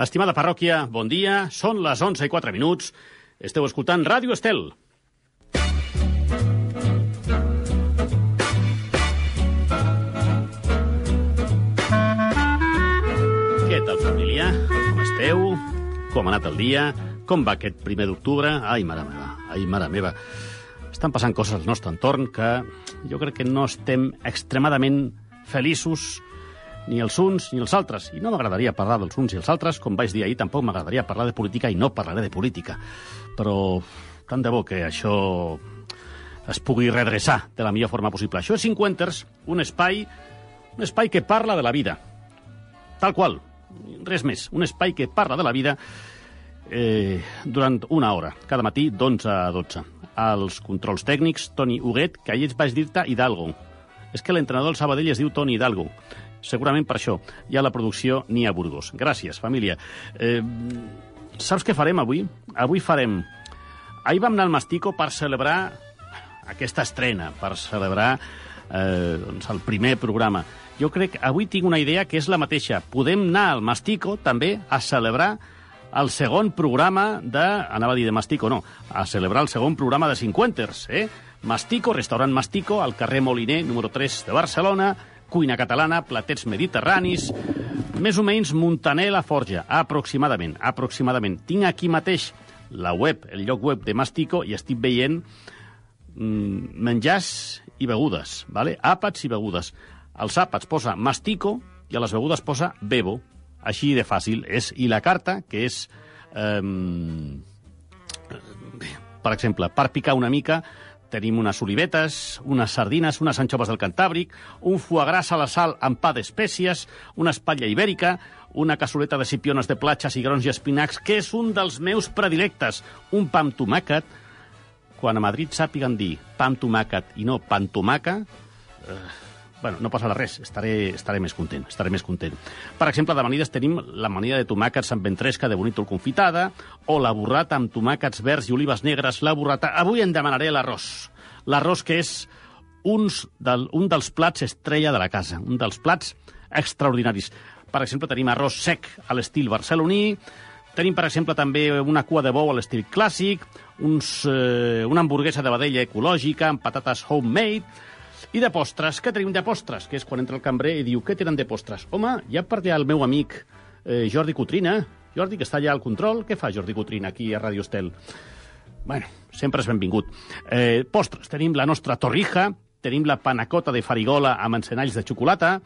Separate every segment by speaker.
Speaker 1: Estimada parròquia, bon dia. Són les 11 i 4 minuts. Esteu escoltant Ràdio Estel. Què tal, família? Com esteu? Com ha anat el dia? Com va aquest primer d'octubre? Ai, mare meva, ai, mare meva. Estan passant coses al nostre entorn que jo crec que no estem extremadament feliços ni els uns ni els altres. I no m'agradaria parlar dels uns i els altres, com vaig dir ahir, tampoc m'agradaria parlar de política i no parlaré de política. Però tant de bo que això es pugui redreçar de la millor forma possible. Això és Cinquenters, un espai, un espai que parla de la vida. Tal qual, res més. Un espai que parla de la vida eh, durant una hora, cada matí d'11 a 12. Els controls tècnics, Toni Huguet, que ahir vaig dir-te Hidalgo. És que l'entrenador del Sabadell es diu Toni Hidalgo. Segurament per això hi ha la producció Nia Burgos. Gràcies, família. Eh, saps què farem avui? Avui farem... Ahir vam anar al Mastico per celebrar aquesta estrena, per celebrar eh, doncs el primer programa. Jo crec que avui tinc una idea que és la mateixa. Podem anar al Mastico també a celebrar el segon programa de... Anava a dir de Mastico, no. A celebrar el segon programa de Cinquenters, eh? Mastico, restaurant Mastico, al carrer Moliner, número 3 de Barcelona, cuina catalana, platets mediterranis, més o menys Montaner la Forja, aproximadament, aproximadament. Tinc aquí mateix la web, el lloc web de Mastico, i estic veient mm, menjars i begudes, vale? àpats i begudes. Als àpats posa Mastico i a les begudes posa Bebo. Així de fàcil és. I la carta, que és... Eh, per exemple, per picar una mica, tenim unes olivetes, unes sardines, unes anxoves del Cantàbric, un foie gras a la sal amb pa d'espècies, una espatlla ibèrica, una cassoleta de cipiones de platges i grons i espinacs, que és un dels meus predilectes, un pa amb tomàquet. Quan a Madrid sàpiguen dir pa amb tomàquet i no pa amb tomaca, eh, bueno, no passarà res, estaré, estaré més content, estaré més content. Per exemple, d'amanides tenim l'amanida de tomàquets amb ventresca de bonítol confitada, o la burrata amb tomàquets verds i olives negres, la burrata... Avui en demanaré l'arròs. L'arròs que és uns del, un dels plats estrella de la casa, un dels plats extraordinaris. Per exemple, tenim arròs sec a l'estil barceloní, tenim, per exemple, també una cua de bou a l'estil clàssic, uns, eh, una hamburguesa de vedella ecològica amb patates homemade, i de postres, què tenim de postres? Que és quan entra el cambrer i diu, què tenen de postres? Home, ja per allà el meu amic eh, Jordi Cotrina. Jordi, que està allà al control. Què fa Jordi Cotrina aquí a Radio Estel? Bueno, sempre és benvingut. Eh, postres, tenim la nostra torrija, tenim la panacota de farigola amb encenalls de xocolata,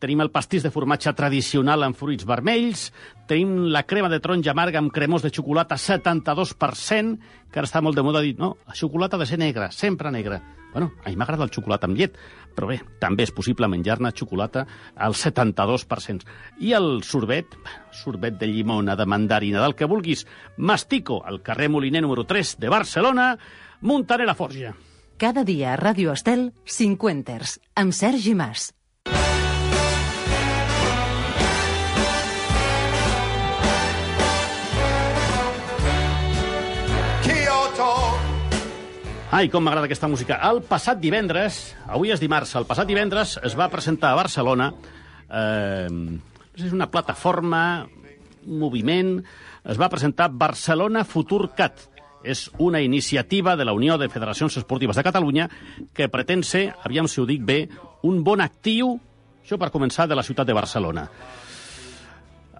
Speaker 1: tenim el pastís de formatge tradicional amb fruits vermells, tenim la crema de taronja amarga amb cremós de xocolata 72%, que ara està molt de moda dir, no, la xocolata ha de ser negra, sempre negra. Bueno, a mi m'agrada el xocolata amb llet, però bé, també és possible menjar-ne xocolata al 72%. I el sorbet, sorbet de llimona, de mandarina, del que vulguis, Mastico, al carrer Moliner número 3 de Barcelona, Montaner la Forja.
Speaker 2: Cada dia a Ràdio Estel, 50ers, amb Sergi Mas.
Speaker 1: Ai, com m'agrada aquesta música. El passat divendres, avui és dimarts, el passat divendres es va presentar a Barcelona eh, és una plataforma, un moviment, es va presentar Barcelona Futur Cat. És una iniciativa de la Unió de Federacions Esportives de Catalunya que pretén ser, aviam si ho dic bé, un bon actiu, això per començar, de la ciutat de Barcelona.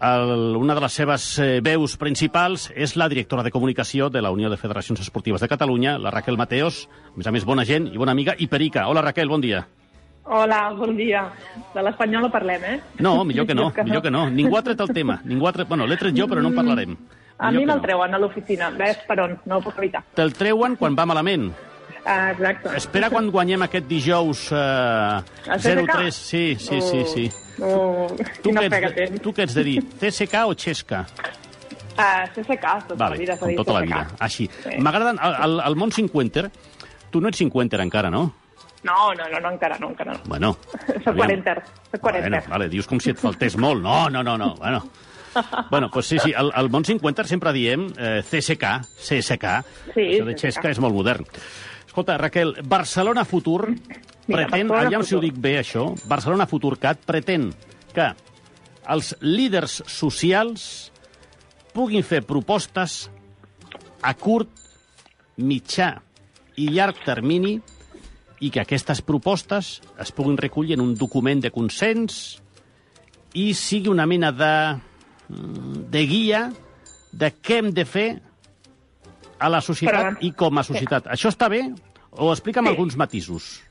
Speaker 1: El, una de les seves eh, veus principals és la directora de comunicació de la Unió de Federacions Esportives de Catalunya, la Raquel Mateos, a més a més bona gent i bona amiga, i Perica. Hola Raquel, bon dia.
Speaker 3: Hola, bon dia. De l'espanyol no parlem, eh?
Speaker 1: No, millor que no,
Speaker 3: que
Speaker 1: millor que no. Ningú ha tret el tema. Ningú ha tret... Bueno, l'he tret jo, però no en parlarem.
Speaker 3: A
Speaker 1: Millor
Speaker 3: mi
Speaker 1: que
Speaker 3: me'l
Speaker 1: no.
Speaker 3: treuen a l'oficina. Ves per on, no ho puc evitar.
Speaker 1: Te'l treuen quan va malament.
Speaker 3: Ah, exacte.
Speaker 1: Espera quan guanyem aquest dijous eh,
Speaker 3: El CSKA?
Speaker 1: 0-3. Sí, sí, sí, sí.
Speaker 3: Oh,
Speaker 1: Tu
Speaker 3: quina
Speaker 1: què, ets, tu què ets de dir? CSK o Xesca?
Speaker 3: Ah, CSK, tota
Speaker 1: Vale,
Speaker 3: la vida
Speaker 1: com tota la vida. Així.
Speaker 3: Sí.
Speaker 1: M'agraden... El, el, el món 50 tu no ets 50 encara, no?
Speaker 3: No, no, no, no, encara no, encara no.
Speaker 1: Bueno.
Speaker 3: Soc
Speaker 1: aviam.
Speaker 3: quarenter, soc quarenter.
Speaker 1: Bueno, vale, dius com si et faltés molt. No, no, no, no. Bueno, bueno pues sí, sí, el, el món 50 sempre diem eh, CSK, CSK.
Speaker 3: Sí,
Speaker 1: Això de. Xesca és molt modern. Escolta, Raquel, Barcelona Futur pretén,
Speaker 3: Barcelona
Speaker 1: aviam si ho
Speaker 3: Futur.
Speaker 1: dic bé això, Barcelona Futur Cat pretén que els líders socials puguin fer propostes a curt, mitjà i llarg termini i que aquestes propostes es puguin recollir en un document de consens i sigui una mena de, de guia de què hem de fer a la societat
Speaker 3: Però-
Speaker 1: i com a societat. Això està bé? O explica'm
Speaker 3: Sí.
Speaker 1: alguns matisos.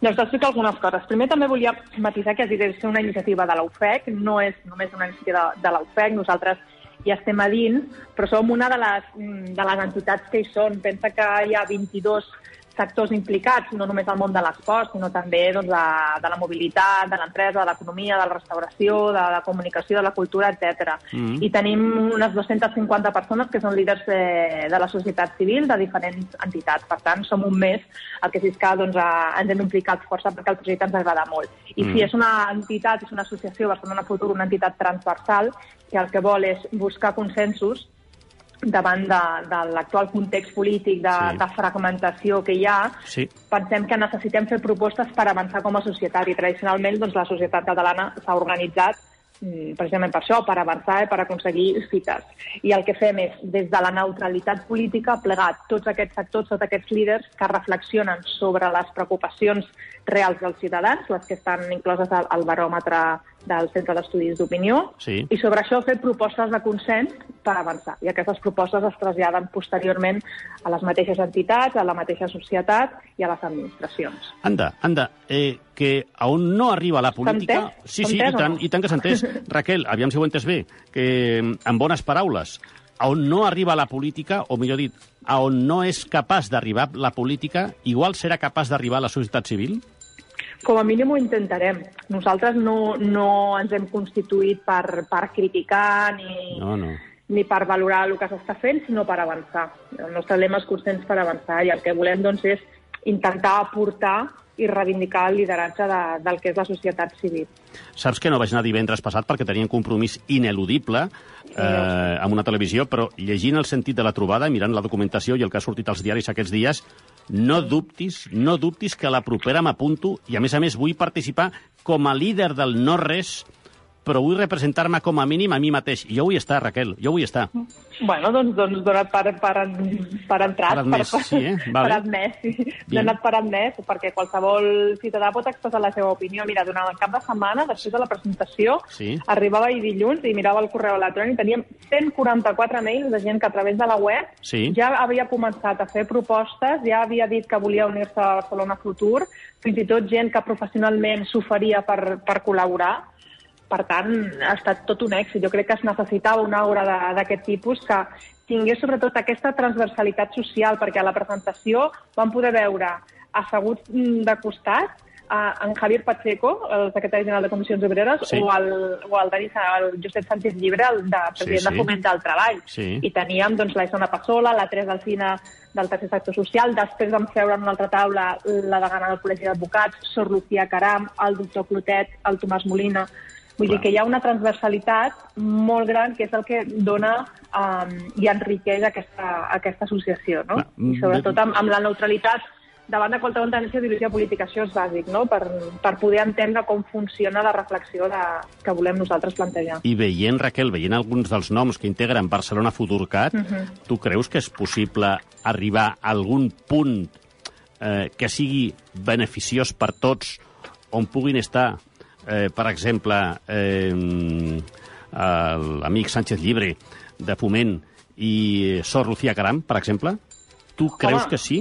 Speaker 3: Doncs t'explico algunes coses. Primer també volia matisar que és una iniciativa de l'UFEC, no és només una iniciativa de, de l'UFEC, nosaltres hi estem a dins, però som una de les, mm, de les entitats que hi són. Pensa que hi ha 22 sectors implicats, no només al món de l'esport, sinó també doncs, de, de la mobilitat, de l'empresa, de l'economia, de la restauració, de la comunicació, de la cultura, etc.
Speaker 1: Mhm.
Speaker 3: I tenim unes 250 persones que són líders de, de la societat civil de diferents entitats. Per tant, som un mes, el que és que doncs, eh, ens hem implicat força perquè el projecte ens agrada molt. I
Speaker 1: Mm.
Speaker 3: si és una entitat, és una associació, Barcelona Futur, una entitat transversal, que el que vol és buscar consensos davant de, de l'actual context polític de,
Speaker 1: Sí.
Speaker 3: de fragmentació que hi ha,
Speaker 1: Sí.
Speaker 3: pensem que necessitem fer propostes per avançar com a societat i tradicionalment doncs, la societat catalana s'ha organitzat mm, precisament per això, per avançar i per aconseguir fites. I el que fem és, des de la neutralitat política, plegar tots aquests sectors, tots aquests líders que reflexionen sobre les preocupacions reals dels ciutadans, les que estan incloses al, al baròmetre del Centre d'Estudis d'Opinió,
Speaker 1: Sí.
Speaker 3: i sobre això fer propostes de consens per avançar. I aquestes propostes es traslladen posteriorment a les mateixes entitats, a la mateixa societat i a les administracions.
Speaker 1: Anda, anda, eh, que a on no arriba la política... Sí, sí, i tant,
Speaker 3: no?
Speaker 1: i tant que s'ha entès. Raquel, aviam si ho entès bé, que en bones paraules, a on no arriba la política, o millor dit, a on no és capaç d'arribar la política, igual serà capaç d'arribar la societat civil?
Speaker 3: Com a mínim ho intentarem. Nosaltres no, no ens hem constituït per, per criticar ni,
Speaker 1: No, no.
Speaker 3: ni per valorar el que s'està fent, sinó per avançar. El nostre lema és consens per avançar i el que volem doncs, és intentar aportar i reivindicar el lideratge de, del que és la societat civil.
Speaker 1: Saps que no vaig anar divendres passat perquè tenia un compromís ineludible eh, amb una televisió, però llegint el sentit de la trobada, mirant la documentació i el que ha sortit als diaris aquests dies, no dubtis, no dubtis que a la propera m'apunto i, a més a més, vull participar com a líder del no-res, però vull representar-me com a mínim a mi mateix. I jo vull estar, Raquel, jo vull estar.
Speaker 3: Bueno, doncs, doncs dona't per, per, per entrat.
Speaker 1: Per admès, sí, eh? Vale.
Speaker 3: Per admès, sí. Donat per admès, perquè qualsevol ciutadà pot expressar la seva opinió. Mira, durant el cap de setmana, després de la presentació,
Speaker 1: Sí.
Speaker 3: arribava ahir dilluns i mirava el correu electrònic, teníem 144 mails de gent que a través de la web
Speaker 1: Sí.
Speaker 3: ja havia començat a fer propostes, ja havia dit que volia unir-se a Barcelona Futur, fins i tot gent que professionalment s'oferia per, per col·laborar. Per tant, ha estat tot un èxit. Jo crec que es necessitava una obra d'aquest tipus que tingués sobretot aquesta transversalitat social, perquè a la presentació vam poder veure asseguts de costat a en Javier Pacheco, el secretari general de Comissions Obreres,
Speaker 1: Sí.
Speaker 3: o el, o el, Denis, el Josep Sánchez Llibre, el de president
Speaker 1: Sí, sí.
Speaker 3: de Foment del Treball.
Speaker 1: Sí.
Speaker 3: I teníem doncs, la Isona Passola, la Teresa Alcina del tercer sector social, després vam seure en una altra taula la degana del Col·legi d'Advocats, Sor Lucía Caram, el doctor Clotet, el Tomàs Molina... Vull
Speaker 1: Clar.
Speaker 3: dir que hi ha una transversalitat molt gran que és el que dona um, i enriqueix aquesta, aquesta associació, no?
Speaker 1: Clar,
Speaker 3: I sobretot amb, amb la neutralitat davant de qualsevol tendència d'ideologia política. Això és bàsic, no?, per, per poder entendre com funciona la reflexió de, que volem nosaltres plantejar.
Speaker 1: I veient, Raquel, veient alguns dels noms que integren Barcelona Futurcat, tu creus que és possible arribar a algun punt eh, que sigui beneficiós per tots, on puguin estar, eh, per exemple, eh, l'amic Sánchez Llibre de Foment i Sor Lucía Caram, per exemple? Tu creus
Speaker 3: Home,
Speaker 1: que sí?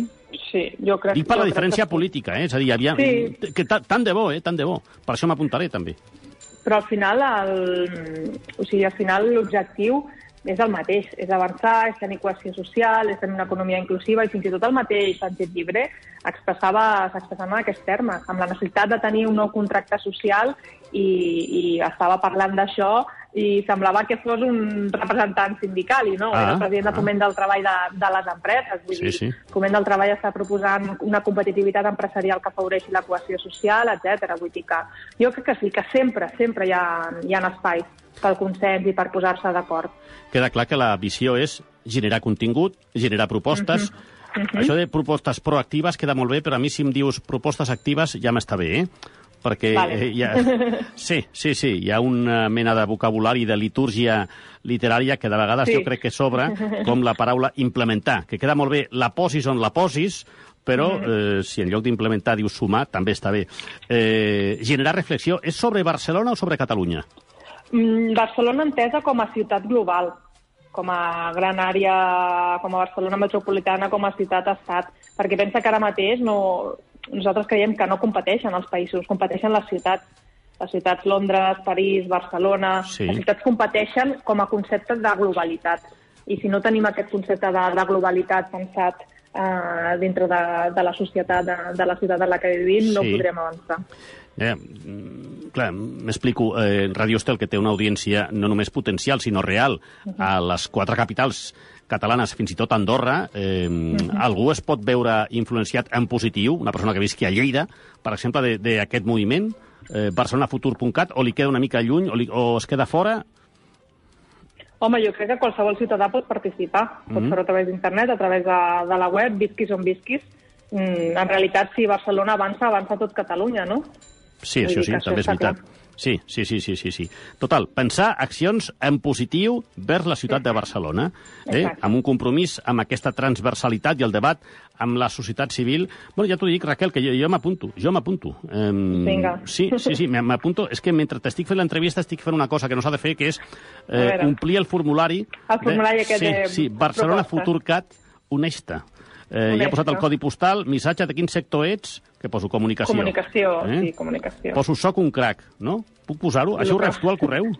Speaker 3: Sí, jo crec
Speaker 1: Dic per la diferència
Speaker 3: que
Speaker 1: política, eh? És a dir, aviam,
Speaker 3: Sí.
Speaker 1: que ta- tant de bo, eh? Tant de bo. Per això m'apuntaré, també.
Speaker 3: Però al final, el, o sigui, al final l'objectiu és el mateix, és avançar, és tenir cohesió social, és tenir una economia inclusiva i fins i tot el mateix Sánchez Llibre expressava, s'expressava en aquests termes, amb la necessitat de tenir un nou contracte social i, i estava parlant d'això i semblava que fos un representant sindical i no,
Speaker 1: Ah,
Speaker 3: era el president de
Speaker 1: ah.
Speaker 3: Foment del Treball de, de les empreses. Vull
Speaker 1: Sí,
Speaker 3: dir,
Speaker 1: sí.
Speaker 3: Foment del Treball està proposant una competitivitat empresarial que afavoreixi la cohesió social, etc. Vull dir que jo crec que sí, que sempre, sempre hi ha, hi ha espais pel consens i per posar-se d'acord.
Speaker 1: queda clar que la visió és generar contingut, generar propostes. Això de propostes proactives queda molt bé, però a mi si em dius propostes actives ja m'està bé, eh? perquè
Speaker 3: Vale.
Speaker 1: eh, hi ha... Sí, sí, sí, hi ha una mena de vocabulari de litúrgia literària que de vegades
Speaker 3: Sí.
Speaker 1: jo crec que sobra, com la paraula implementar, que queda molt bé, la posis on la posis, però eh, si en lloc d'implementar dius sumar, també està bé. Eh, generar reflexió, és sobre Barcelona o sobre Catalunya?
Speaker 3: Mm, Barcelona entesa com a ciutat global, com a gran àrea, com a Barcelona metropolitana, com a ciutat-estat, perquè pensa que ara mateix no, nosaltres creiem que no competeixen els països, competeixen les ciutats. Les ciutats Londres, París, Barcelona...
Speaker 1: Sí.
Speaker 3: Les ciutats competeixen com a concepte de globalitat. I si no tenim aquest concepte de, de globalitat pensat eh, dintre de, de la societat, de, de la ciutat en la que vivim, no
Speaker 1: Sí.
Speaker 3: podrem avançar.
Speaker 1: Eh, clar, m'explico. Eh, Radio Estel, que té una audiència no només potencial, sinó real, a les quatre capitals catalanes, fins i tot a Andorra, eh, algú es pot veure influenciat en positiu, una persona que visqui a Lleida, per exemple, d'aquest moviment, eh, barcelonafutur.cat, o li queda una mica lluny, o, li, o es queda fora?
Speaker 3: Home, jo crec que qualsevol ciutadà pot participar. Pot
Speaker 1: Mhm.
Speaker 3: fer-ho a través d'internet, a través de, de la web, visquis on visquis. Mm, en realitat, si Barcelona avança, avança tot Catalunya, no?
Speaker 1: Sí,
Speaker 3: Vull
Speaker 1: això sí, també és veritat.
Speaker 3: clar.
Speaker 1: Sí, sí, sí, sí, sí, sí. Total, pensar accions en positiu vers la ciutat de Barcelona, eh?
Speaker 3: Exacte.
Speaker 1: amb un compromís amb aquesta transversalitat i el debat amb la societat civil. Bueno, ja t'ho dic, Raquel, que jo, jo m'apunto, jo m'apunto. Eh,
Speaker 3: Vinga.
Speaker 1: Sí, sí, sí, m'apunto. És que mentre t'estic fent l'entrevista estic fent una cosa que no s'ha de fer, que és eh, omplir el formulari...
Speaker 3: El formulari aquest
Speaker 1: sí,
Speaker 3: de
Speaker 1: Sí, Barcelona
Speaker 3: propostes.
Speaker 1: Futur Cat, honesta. Eh, he
Speaker 3: Honesta.
Speaker 1: posat el codi postal, missatge de quin sector ets, que poso comunicació.
Speaker 3: Comunicació, sí, comunicació.
Speaker 1: Poso soc un crac, no? Puc posar-ho? Això ho reps tu al correu?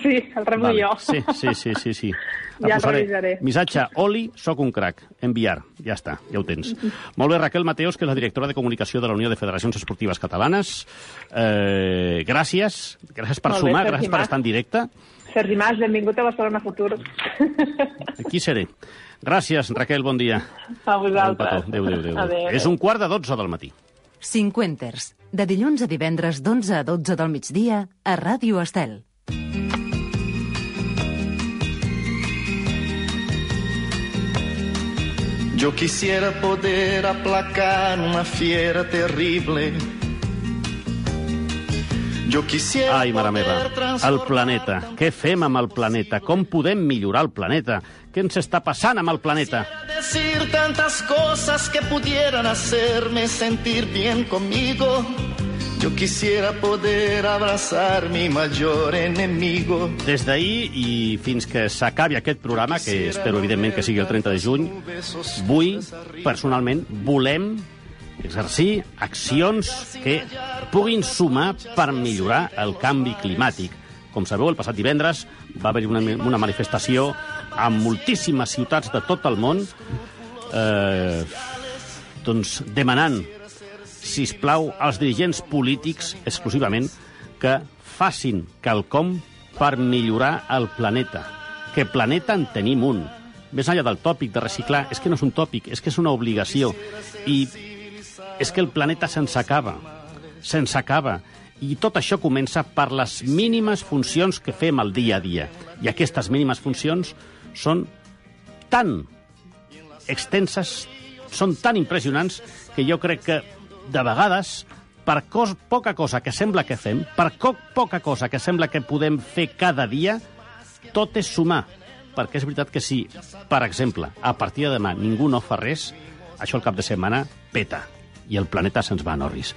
Speaker 3: Sí, el rebo jo.
Speaker 1: Sí, sí, sí, sí, sí.
Speaker 3: Ja
Speaker 1: posaré.
Speaker 3: revisaré.
Speaker 1: Missatge, Oli, soc un crac. Enviar. Ja està, ja ho tens. Molt bé, Raquel Mateos, que és la directora de comunicació de la Unió de Federacions Esportives Catalanes. Eh, gràcies. Gràcies per
Speaker 3: Molt bé,
Speaker 1: sumar, gràcies per estar en directe.
Speaker 3: Sergi Mas, benvingut a Barcelona Futur.
Speaker 1: Aquí seré. Gràcies, Raquel, bon dia.
Speaker 3: A vosaltres.
Speaker 1: Adéu. Adéu, adéu, adéu.
Speaker 3: Adéu.
Speaker 1: És un quart de dotze del matí.
Speaker 2: Cinquenters, de dilluns a divendres d'11 a 12 del migdia a Ràdio Estel.
Speaker 4: Yo quisiera poder aplacar una fiera terrible. Yo quisiera
Speaker 1: Ai, mare meva, el planeta. Què fem amb el planeta? Com podem millorar el planeta? Què ens està passant amb el planeta?
Speaker 4: decir tantas cosas que pudieran hacerme sentir bien conmigo. Yo quisiera poder abrazar mi mayor enemigo.
Speaker 1: Des d'ahir i fins que s'acabi aquest programa, que espero evidentment que sigui el 30 de juny, vull, personalment, volem exercir accions que puguin sumar per millorar el canvi climàtic. Com sabeu, el passat divendres va haver-hi una, una manifestació a moltíssimes ciutats de tot el món eh, doncs demanant si plau, als dirigents polítics exclusivament que facin quelcom per millorar el planeta. Que planeta en tenim un. Més enllà del tòpic de reciclar, és que no és un tòpic, és que és una obligació. I és que el planeta se'ns acaba. Se'ns acaba. I tot això comença per les mínimes funcions que fem al dia a dia. I aquestes mínimes funcions són tan extenses, són tan impressionants que jo crec que de vegades per cos, poca cosa que sembla que fem, per co poca cosa que sembla que podem fer cada dia, tot és sumar. Perquè és veritat que si, per exemple, a partir de demà ningú no fa res, això el cap de setmana peta i el planeta se'ns va a Norris.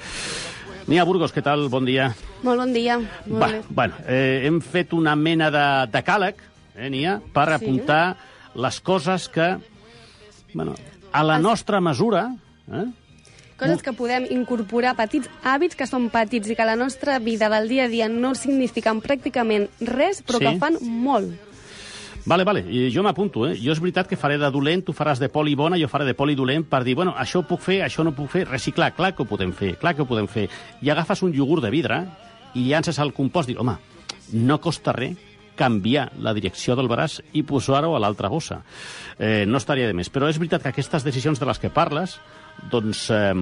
Speaker 1: Nia Burgos, què tal? Bon dia.
Speaker 5: Molt bon dia. Molt
Speaker 1: Va,
Speaker 5: bé.
Speaker 1: bueno, eh, hem fet una mena de decàleg, eh, Nia, per
Speaker 5: Sí.
Speaker 1: apuntar les coses que, bueno, a la nostra mesura, eh,
Speaker 5: Coses que podem incorporar, petits hàbits que són petits i que a la nostra vida del dia a dia no signifiquen pràcticament res, però
Speaker 1: Sí.
Speaker 5: que fan molt.
Speaker 1: Vale, vale, i jo m'apunto, eh? Jo és veritat que faré de dolent, tu faràs de poli bona, jo faré de poli dolent per dir, bueno, això ho puc fer, això no puc fer, reciclar, clar que ho podem fer, clar que ho podem fer. I agafes un iogurt de vidre i llances al compost i home, no costa res canviar la direcció del braç i posar-ho a l'altra bossa. Eh, no estaria de més. Però és veritat que aquestes decisions de les que parles, doncs, eh,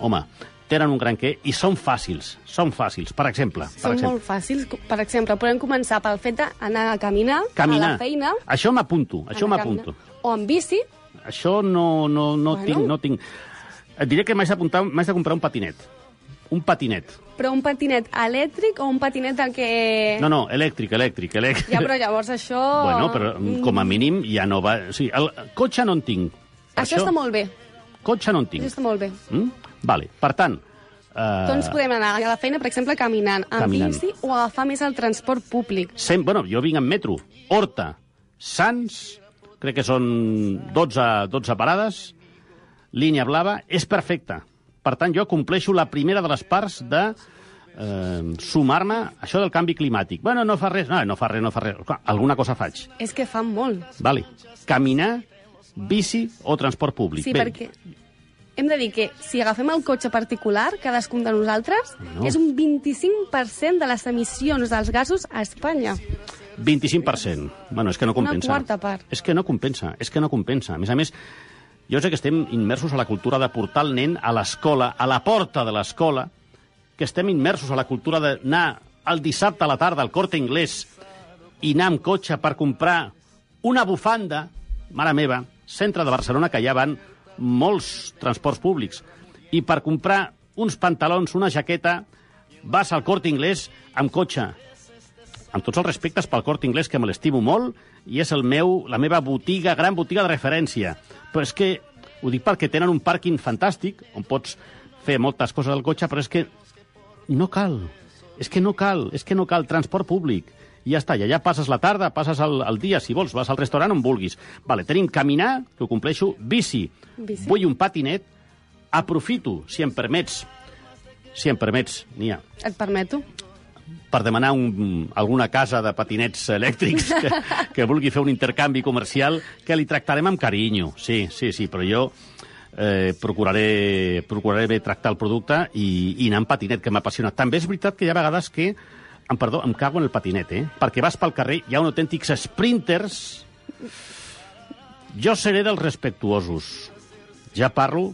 Speaker 1: home, tenen un gran què i són fàcils, són fàcils. Per exemple, per
Speaker 5: Són
Speaker 1: exemple
Speaker 5: molt fàcils. Per exemple, podem començar pel fet d'anar a caminar,
Speaker 1: caminar.
Speaker 5: a la feina,
Speaker 1: Això m'apunto, això m'apunto.
Speaker 5: o en bici,
Speaker 1: Això no, no, no,
Speaker 5: Bueno.
Speaker 1: tinc, no tinc... Et diré que m'haig d'apuntar- m'haig de comprar un patinet. un patinet.
Speaker 5: Però un patinet elèctric o un patinet del que...
Speaker 1: No, no, elèctric, elèctric, elèctric.
Speaker 5: Ja, però llavors això...
Speaker 1: Bueno, però com a mínim ja no va... O sigui, el cotxe no en tinc. Per
Speaker 5: Això està molt bé.
Speaker 1: Cotxe no en
Speaker 5: Això
Speaker 1: tinc.
Speaker 5: està molt bé.
Speaker 1: Mm? Vale, per tant... Uh,
Speaker 5: Doncs podem anar a la feina, per exemple, caminant, amb
Speaker 1: Caminant.
Speaker 5: bici o agafar més el transport públic.
Speaker 1: Sem bueno, jo vinc en metro. Horta, Sants, crec que són 12, 12 parades, línia blava, és perfecta. Per tant, jo compleixo la primera de les parts de eh, sumar-me a això del canvi climàtic. Bueno, no fa res, no, no fa res, no fa res. Clar, alguna cosa faig.
Speaker 5: És que fa molt.
Speaker 1: Vale. Caminar, bici o transport públic.
Speaker 5: Sí, perquè hem de dir que si agafem el cotxe particular, cadascun de nosaltres,
Speaker 1: No.
Speaker 5: és un 25% de les emissions dels gasos a Espanya.
Speaker 1: 25%. Bueno, és que no
Speaker 5: Una
Speaker 1: compensa.
Speaker 5: quarta part.
Speaker 1: És que no compensa, és que no compensa. A més a més, jo sé que estem immersos a la cultura de portar el nen a l'escola, a la porta de l'escola, que estem immersos a la cultura d'anar el dissabte a la tarda al Corte Inglés i anar amb cotxe per comprar una bufanda, mare meva, centre de Barcelona, que ja van molts transports públics, i per comprar uns pantalons, una jaqueta, vas al Corte Inglés amb cotxe, amb tots els respectes pel Corte Inglés, que me l'estimo molt, i és el meu, la meva botiga, gran botiga de referència. Però és que, ho dic perquè tenen un pàrquing fantàstic, on pots fer moltes coses al cotxe, però és que no cal. És que no cal, és que no cal transport públic. I ja està, i allà passes la tarda, passes el, el dia, si vols, vas al restaurant on vulguis. Vale, tenim caminar, que ho compleixo, bici,
Speaker 5: Bici.
Speaker 1: vull un patinet, aprofito, si em permets, si em permets, Nia,
Speaker 5: Et permeto?
Speaker 1: Per demanar un, alguna casa de patinets elèctrics que, que vulgui fer un intercanvi comercial que li tractarem amb carinyo. Sí, sí, sí, però jo eh, procuraré, procuraré bé tractar el producte i, i anar amb patinet, que m'apassiona. També és veritat que hi ha vegades que em, perdó, em cago en el patinet, eh? Perquè vas pel carrer, hi ha un autèntics sprinters. Jo seré dels respectuosos. Ja parlo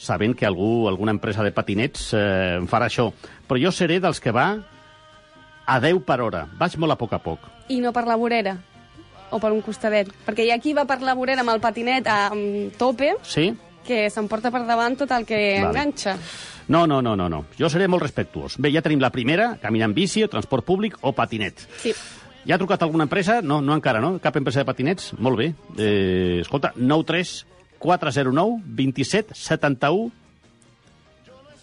Speaker 1: sabent que algú, alguna empresa de patinets eh, em farà això. Però jo seré dels que va a 10 per hora. Vaig molt a poc a poc.
Speaker 5: I no per la vorera? O per un costadet? Perquè hi ha qui va per la vorera amb el patinet a amb tope,
Speaker 1: Sí?
Speaker 5: que s'emporta per davant tot el que
Speaker 1: Vale.
Speaker 5: enganxa.
Speaker 1: No, no, no, no, no. Jo seré molt respectuós. Bé, ja tenim la primera, caminar en bici, transport públic o patinet.
Speaker 5: Sí.
Speaker 1: Ja ha trucat alguna empresa? No, no encara, no? Cap empresa de patinets? Molt bé. Eh, escolta, 93 409 27 71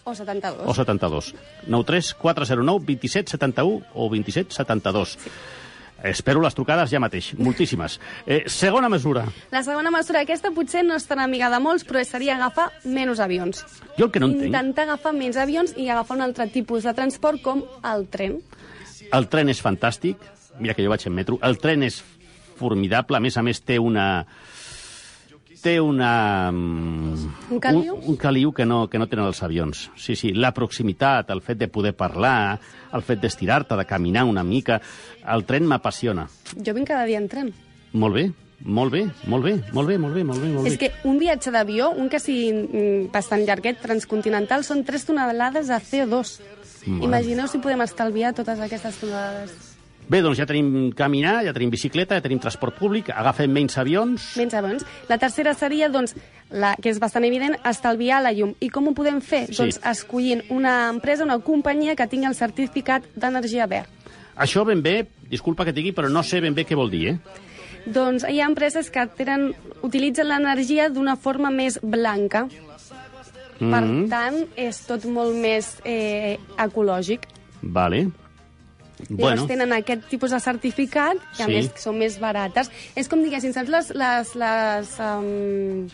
Speaker 5: O 72.
Speaker 1: o 72. 93 409 27 71 o 27 72. Sí. Espero les trucades ja mateix, moltíssimes. Eh, segona mesura.
Speaker 5: La segona mesura, aquesta potser no és tan amiga de molts, però seria agafar menys avions.
Speaker 1: Jo el que no entenc...
Speaker 5: Intentar agafar menys avions i agafar un altre tipus de transport com el tren.
Speaker 1: El tren és fantàstic, mira que jo vaig en metro, el tren és formidable, a més a més té una té una... mm,
Speaker 5: Un caliu?
Speaker 1: Un, un caliu que no, que no tenen els avions. Sí, sí, la proximitat, el fet de poder parlar, el fet d'estirar-te, de caminar una mica... El tren m'apassiona.
Speaker 5: Jo vinc cada dia en tren.
Speaker 1: Molt bé, molt bé, molt bé, molt bé, molt bé, molt bé. Molt bé.
Speaker 5: És que un viatge d'avió, un que sigui mm, bastant llarguet, transcontinental, són 3 tonelades de CO2.
Speaker 1: Mare.
Speaker 5: Imagineu si podem estalviar totes aquestes tonelades.
Speaker 1: Bé, doncs ja tenim caminar, ja tenim bicicleta, ja tenim transport públic, agafem menys avions...
Speaker 5: Menys avions. La tercera seria, doncs, la, que és bastant evident, estalviar la llum. I com ho podem fer?
Speaker 1: Sí.
Speaker 5: Doncs escollint una empresa, una companyia que tingui el certificat d'energia verd.
Speaker 1: Això ben bé, disculpa que digui, però no sé ben bé què vol dir, eh?
Speaker 5: Doncs hi ha empreses que tenen, utilitzen l'energia d'una forma més blanca.
Speaker 1: Mm
Speaker 5: Per tant, és tot molt més eh, ecològic.
Speaker 1: Vale.
Speaker 5: Llavors
Speaker 1: Bueno,
Speaker 5: tenen aquest tipus de certificat, que a
Speaker 1: Sí.
Speaker 5: més són més barates. És com diguessin, saps les, les, les, um,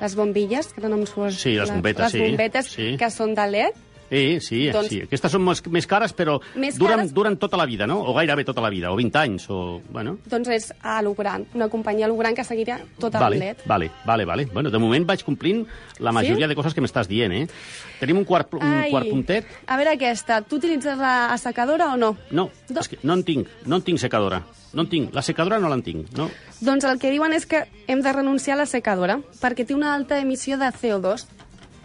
Speaker 5: les bombilles? Que no em surt.
Speaker 1: Sí, les bombetes,
Speaker 5: les
Speaker 1: sí,
Speaker 5: bombetes
Speaker 1: sí.
Speaker 5: que són de LED.
Speaker 1: Sí, sí,
Speaker 5: Doncs-
Speaker 1: sí. Aquestes són més, més cares, però
Speaker 5: Més
Speaker 1: duren,
Speaker 5: cares?
Speaker 1: duren tota la vida, no? O gairebé tota la vida, o 20 anys, o... Bueno,
Speaker 5: Doncs és a Logrand, una companyia Logrand que seguirà tot el
Speaker 1: vale,
Speaker 5: LED.
Speaker 1: vale, vale, vale. Bueno, de moment vaig complint la majoria de coses que m'estàs dient, eh? Tenim un quart, un
Speaker 5: Ai,
Speaker 1: quart puntet.
Speaker 5: A veure aquesta, tu utilitzes la assecadora o no?
Speaker 1: No,
Speaker 5: No.
Speaker 1: és que no en tinc, no en tinc secadora. No en tinc, la secadora no l'en tinc, no?
Speaker 5: Doncs el que diuen és que hem de renunciar a la secadora, perquè té una alta emissió de CO2.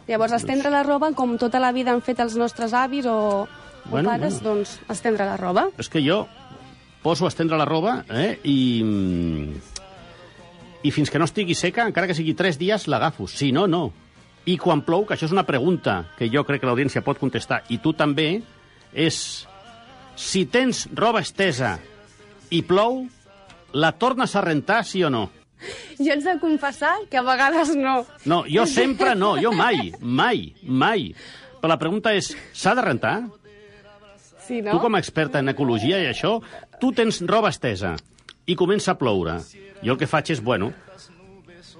Speaker 5: Llavors, estendre la roba, com tota la vida han fet els nostres avis o,
Speaker 1: Bueno,
Speaker 5: o pares,
Speaker 1: bueno.
Speaker 5: doncs estendre la roba.
Speaker 1: És que jo poso a estendre la roba eh, i... i fins que no estigui seca, encara que sigui tres dies, l'agafo. Si no, no. I quan plou, que això és una pregunta que jo crec que l'audiència pot contestar, i tu també, és si tens roba estesa i plou, la tornes a rentar, sí o no?
Speaker 5: Jo ets de confessar que a vegades no.
Speaker 1: No, jo sempre no, jo mai, mai, mai. Però la pregunta és, s'ha de rentar?
Speaker 5: Sí,
Speaker 1: Tu
Speaker 5: no?
Speaker 1: com a experta en ecologia i això, tu tens roba estesa i comença a ploure. Jo el que faig és, bueno,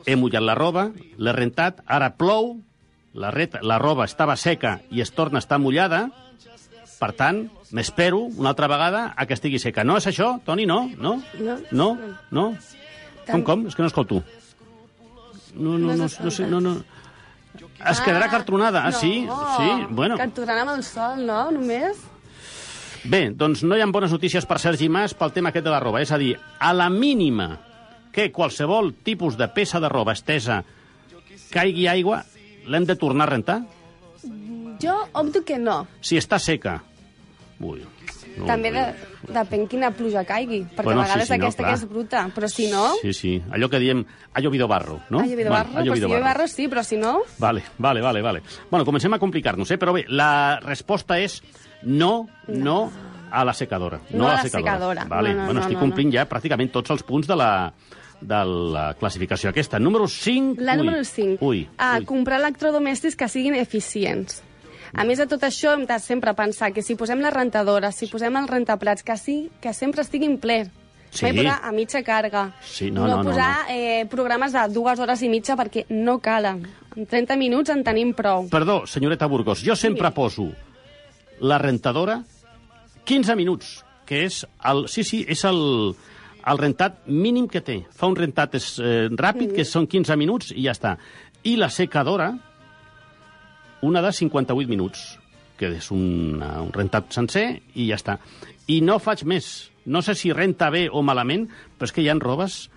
Speaker 1: he mullat la roba, l'he rentat, ara plou, la, ret, la roba estava seca i es torna a estar mullada, per tant, m'espero una altra vegada a que estigui seca. No és això, Toni? No? No?
Speaker 5: No.
Speaker 1: No? No? Com, com? És que no escolto. No, no,
Speaker 5: No
Speaker 1: no, no, sé, no, no. Es quedarà cartronada. Ah, sí? Sí? Bueno.
Speaker 5: Tornarà amb el sol, no? Només?
Speaker 1: Bé, doncs no hi ha bones notícies per Sergi Mas pel tema aquest de la roba. És a dir, a la mínima que qualsevol tipus de peça de roba estesa caigui aigua, l'hem de tornar a rentar?
Speaker 5: Jo opto que no.
Speaker 1: Si està seca. Ui, no,
Speaker 5: També de, depèn quina pluja caigui, perquè
Speaker 1: Bueno,
Speaker 5: a vegades
Speaker 1: sí, sí, no,
Speaker 5: aquesta
Speaker 1: clar.
Speaker 5: que és bruta, però si no...
Speaker 1: Sí, sí. Allò que diem, ha llovido barro, no?
Speaker 5: Ha llovido barro,
Speaker 1: ha llovido
Speaker 5: llueve barro sí, però si no...
Speaker 1: Vale, vale, vale, vale. Bueno, comencem a complicar-nos, eh? Però bé, la resposta és no, no, a la secadora.
Speaker 5: No a la secadora.
Speaker 1: Vale.
Speaker 5: No, no,
Speaker 1: bueno,
Speaker 5: no,
Speaker 1: estic
Speaker 5: no,
Speaker 1: complint ja pràcticament tots els punts de la, de la classificació aquesta. Número 5.
Speaker 5: La
Speaker 1: ui,
Speaker 5: número 5.
Speaker 1: Ui,
Speaker 5: a
Speaker 1: ui.
Speaker 5: comprar electrodomèstics que siguin eficients. A més de tot això, hem de sempre pensar que si posem la rentadora, si posem el rentaplats, que, sí, que sempre estiguin ple.
Speaker 1: Sí.
Speaker 5: Mai posar a mitja càrrega.
Speaker 1: Sí, no, no, no,
Speaker 5: posar Eh, programes de dues hores i mitja perquè no calen. En 30 minuts en tenim prou.
Speaker 1: Perdó, senyoreta Burgos, jo sempre poso la rentadora 15 minuts, que és el... Sí, sí, és el, el rentat mínim que té. Fa un rentat és, eh, ràpid, que són 15 minuts, i ja està. I la secadora, una de 58 minuts, que és un, un rentat sencer, i ja està. I no faig més. No sé si renta bé o malament, però és que hi ha robes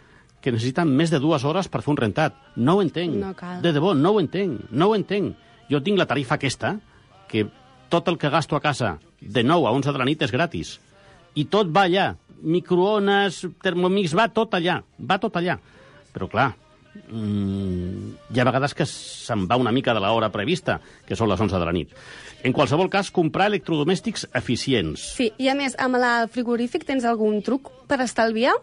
Speaker 1: que necessiten més de dues hores per fer un rentat. No ho entenc.
Speaker 5: No cal.
Speaker 1: De debò, no ho entenc. No ho entenc. Jo tinc la tarifa aquesta, que tot el que gasto a casa de 9 a 11 de la nit és gratis. I tot va allà. Microones, Thermomix, va tot allà. Va tot allà. Però, clar, mm, hi ha vegades que se'n va una mica de l'hora prevista, que són les 11 de la nit. En qualsevol cas, comprar electrodomèstics eficients.
Speaker 5: Sí, i a més, amb el frigorífic tens algun truc per estalviar?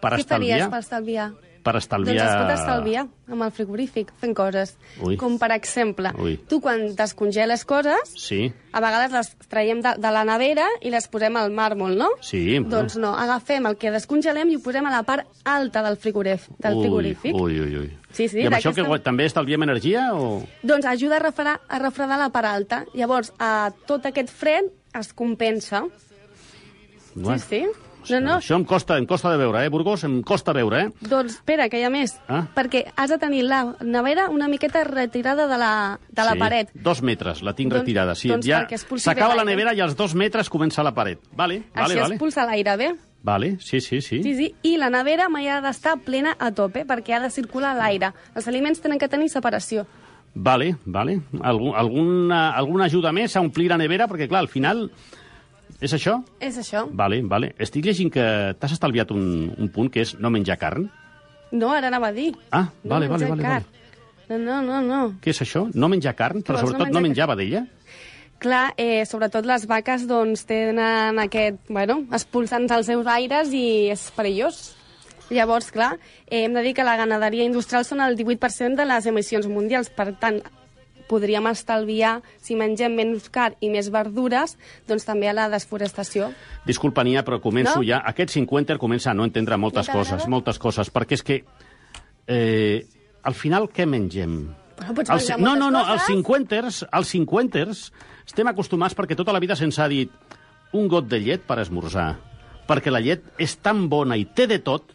Speaker 1: Per
Speaker 5: Què
Speaker 1: estalviar...
Speaker 5: faries per estalviar?
Speaker 1: Per estalviar...
Speaker 5: Doncs es pot estalviar amb el frigorífic, fent coses.
Speaker 1: Ui.
Speaker 5: Com, per exemple,
Speaker 1: Ui.
Speaker 5: tu quan descongeles coses,
Speaker 1: Sí,
Speaker 5: a vegades les traiem de, de la nevera i les posem al màrmol, no?
Speaker 1: sí.
Speaker 5: Doncs no, agafem el que descongelem i ho posem a la part alta del, frigorífic. Del frigorífic.
Speaker 1: Ui, ui, ui.
Speaker 5: Sí, sí,
Speaker 1: I amb això que també estalviem energia o...?
Speaker 5: Doncs ajuda a refredar, a refredar la part alta. Llavors, a tot aquest fred es compensa.
Speaker 1: Bueno,
Speaker 5: Sí, sí. No, no.
Speaker 1: Això em costa, em costa de veure, eh, Burgos? Em costa veure, eh?
Speaker 5: Doncs espera, que hi ha més.
Speaker 1: Ah.
Speaker 5: Perquè has de tenir la nevera una miqueta retirada de la, de la
Speaker 1: sí,
Speaker 5: paret.
Speaker 1: Dos metres, la tinc
Speaker 5: Doncs-
Speaker 1: retirada. Sí,
Speaker 5: doncs
Speaker 1: ja s'acaba la nevera i als dos metres comença la paret. Vale, vale,
Speaker 5: Així
Speaker 1: vale.
Speaker 5: expulsa l'aire bé.
Speaker 1: Vale, sí, sí, sí.
Speaker 5: Sí, sí. I la nevera mai ha d'estar plena a tope, perquè ha de circular l'aire. Els aliments tenen que tenir separació.
Speaker 1: Vale, vale. Algun, alguna, alguna ajuda més a omplir la nevera? Perquè, clar, al final... És això?
Speaker 5: És això.
Speaker 1: Vale, vale. Estic llegint que t'has estalviat un, un punt, que és no menjar carn.
Speaker 5: No, ara anava a dir.
Speaker 1: Ah,
Speaker 5: no
Speaker 1: vale, vale,
Speaker 5: menjar
Speaker 1: vale,
Speaker 5: carn. No, no, no, no.
Speaker 1: Què és això? No menjar carn? Però
Speaker 5: no
Speaker 1: sobretot no
Speaker 5: menjar
Speaker 1: menjar vedella?
Speaker 5: Clar, eh, sobretot les vaques doncs, tenen aquest... Bueno, expulsen els seus aires i és perillós. Llavors, clar, eh, hem de dir que la ganaderia industrial són el 18% de les emissions mundials. Per tant, podríem estalviar, si mengem menys car i més verdures, doncs també a la desforestació.
Speaker 1: Disculpa, Nia, però començo
Speaker 5: No?
Speaker 1: ja... Aquest 50 comença a no entendre moltes
Speaker 5: No
Speaker 1: coses, moltes coses, perquè és que eh, al final què mengem?
Speaker 5: Bueno, menjar
Speaker 1: no, no, no, els cinquanters, els cinquanters estem acostumats perquè tota la vida se'ns ha dit un got de llet per esmorzar, perquè la llet és tan bona i té de tot.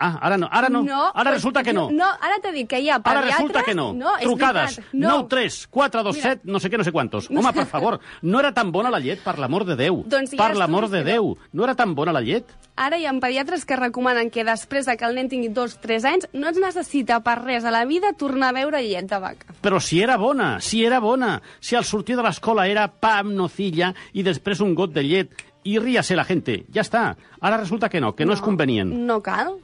Speaker 1: Ah, ara no, ara no, ara
Speaker 5: però-
Speaker 1: resulta que no.
Speaker 5: No, ara t'he dit que hi ha
Speaker 1: Ara
Speaker 5: pediatres...
Speaker 1: resulta que no.
Speaker 5: no
Speaker 1: Trucades,
Speaker 5: no.
Speaker 1: 9 3 4 2 7, no sé què, no sé quantos. Home, per favor, no era tan bona la llet, per l'amor de Déu.
Speaker 5: Doncs
Speaker 1: per l'amor de Déu. No era tan bona la llet?
Speaker 5: Ara hi ha pediatres que recomanen que després de que el nen tingui dos o tres anys no es necessita per res a la vida tornar a beure llet de vaca.
Speaker 1: Però si era bona, si era bona. Si al sortir de l'escola era pa amb nocilla i després un got de llet i ríase la gente. Ja està. Ara resulta que no, que no, és convenient.
Speaker 5: No cal.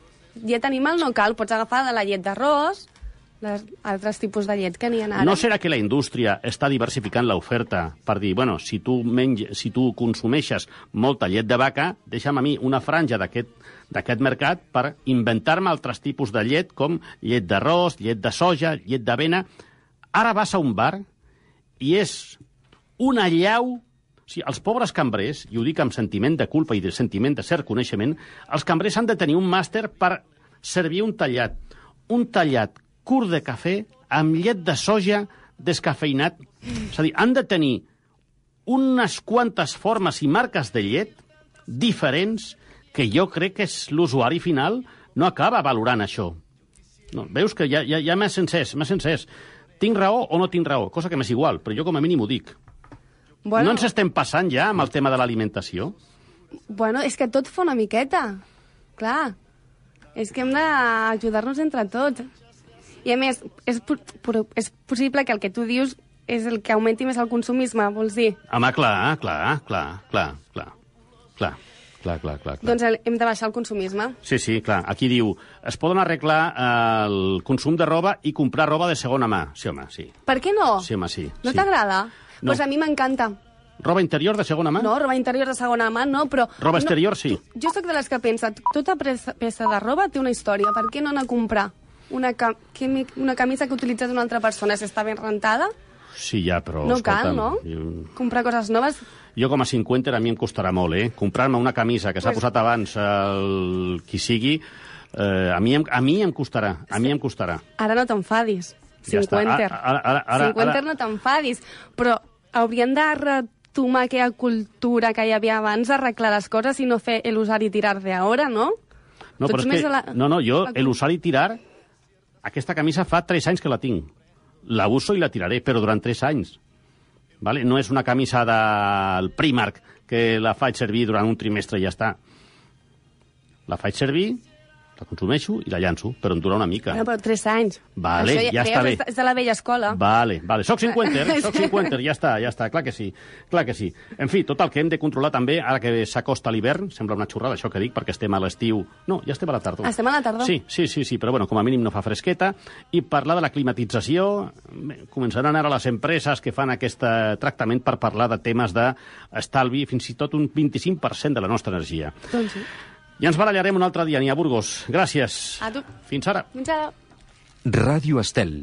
Speaker 5: Llet animal no cal. Pots agafar de la llet d'arròs les altres tipus de llet que n'hi ha ara.
Speaker 1: No serà que la indústria està diversificant l'oferta per dir, bueno, si tu, menj, si tu consumeixes molta llet de vaca, deixa'm a mi una franja d'aquest mercat per inventar-me altres tipus de llet, com llet d'arròs, llet de soja, llet d'avena. Ara vas a un bar i és una llau... O sigui, els pobres cambrers, i ho dic amb sentiment de culpa i de sentiment de cert coneixement, els cambrers han de tenir un màster per servir un tallat. Un tallat curt de cafè amb llet de soja descafeinat. És a dir, han de tenir unes quantes formes i marques de llet diferents que jo crec que és l'usuari final no acaba valorant això. No, veus que ja, ja, ja m'has encès, m'has encès. Tinc raó o no tinc raó? Cosa que m'és igual, però jo com a mínim ho dic.
Speaker 5: Bueno,
Speaker 1: no ens estem passant ja amb el tema de l'alimentació?
Speaker 5: Bueno, és que tot fa una miqueta, clar. És que hem d'ajudar-nos entre tots. I a més, és, és possible que el que tu dius és el que augmenti més el consumisme, vols dir?
Speaker 1: Home, clar, clar, clar, clar, clar, clar. Clar, clar, clar, clar.
Speaker 5: Doncs hem de baixar el consumisme.
Speaker 1: Sí, sí, clar. Aquí diu, es poden arreglar eh, el consum de roba i comprar roba de segona mà. Sí, home, sí.
Speaker 5: Per què no?
Speaker 1: Sí, home, sí.
Speaker 5: No
Speaker 1: sí.
Speaker 5: t'agrada?
Speaker 1: No.
Speaker 5: Doncs a mi m'encanta.
Speaker 1: Roba interior de segona mà?
Speaker 5: No, roba interior de segona mà, no, però...
Speaker 1: Roba
Speaker 5: no,
Speaker 1: exterior, sí.
Speaker 5: Jo sóc de les que pensa, tota peça, de roba té una història, per què no anar a comprar una, ca que una camisa que ha utilitzat una altra persona, si està ben rentada?
Speaker 1: Sí, ja, però...
Speaker 5: no
Speaker 1: escolta'm,
Speaker 5: cal, no?
Speaker 1: Jo,
Speaker 5: Comprar coses noves...
Speaker 1: jo com a 50 a mi em costarà molt, eh? Comprar-me una camisa que s'ha
Speaker 5: Pues-
Speaker 1: posat abans el qui sigui, eh, a, mi a mi em costarà, a mi em costarà.
Speaker 5: Ara no t'enfadis.
Speaker 1: Ja està.
Speaker 5: Cinquenter.
Speaker 1: Ara- ara- ara-
Speaker 5: Cinquenter
Speaker 1: ara-
Speaker 5: no t'enfadis. Però hauríem de retomar aquella cultura que hi havia abans, arreglar les coses i no fer el usar i tirar de ara, no?
Speaker 1: No, però és que,
Speaker 5: la-
Speaker 1: no, no, jo, el usar i tirar, aquesta camisa fa 3 anys que la tinc. La uso i la tiraré, però durant 3 anys. Vale? No és una camisa del Primark que la faig servir durant un trimestre i ja està. La faig servir, la consumeixo i la llanço, però em dura una mica.
Speaker 5: Bueno, però tres anys.
Speaker 1: Vale,
Speaker 5: Això
Speaker 1: ja està
Speaker 5: veus,
Speaker 1: bé.
Speaker 5: És de- la vella escola.
Speaker 1: Vale, vale. Soc 50, soc 50, ja està, ja està, clar que sí, clar que sí. En fi, tot el que hem de controlar també, ara que s'acosta l'hivern, sembla una xorrada això que dic, perquè estem a l'estiu... No, ja estem a la tardor.
Speaker 5: Estem a la tardor.
Speaker 1: Sí, sí, sí, sí, però bueno, com a mínim no fa fresqueta. I parlar de la climatització, bé, començaran ara les empreses que fan aquest eh, tractament per parlar de temes d'estalvi, fins i tot un 25% de la nostra energia.
Speaker 5: Doncs sí.
Speaker 1: Ja ens barallarem un altre dia, ni a Burgos. Gràcies.
Speaker 5: A tu.
Speaker 1: Fins ara.
Speaker 5: Fins ara.
Speaker 6: Ràdio Estel.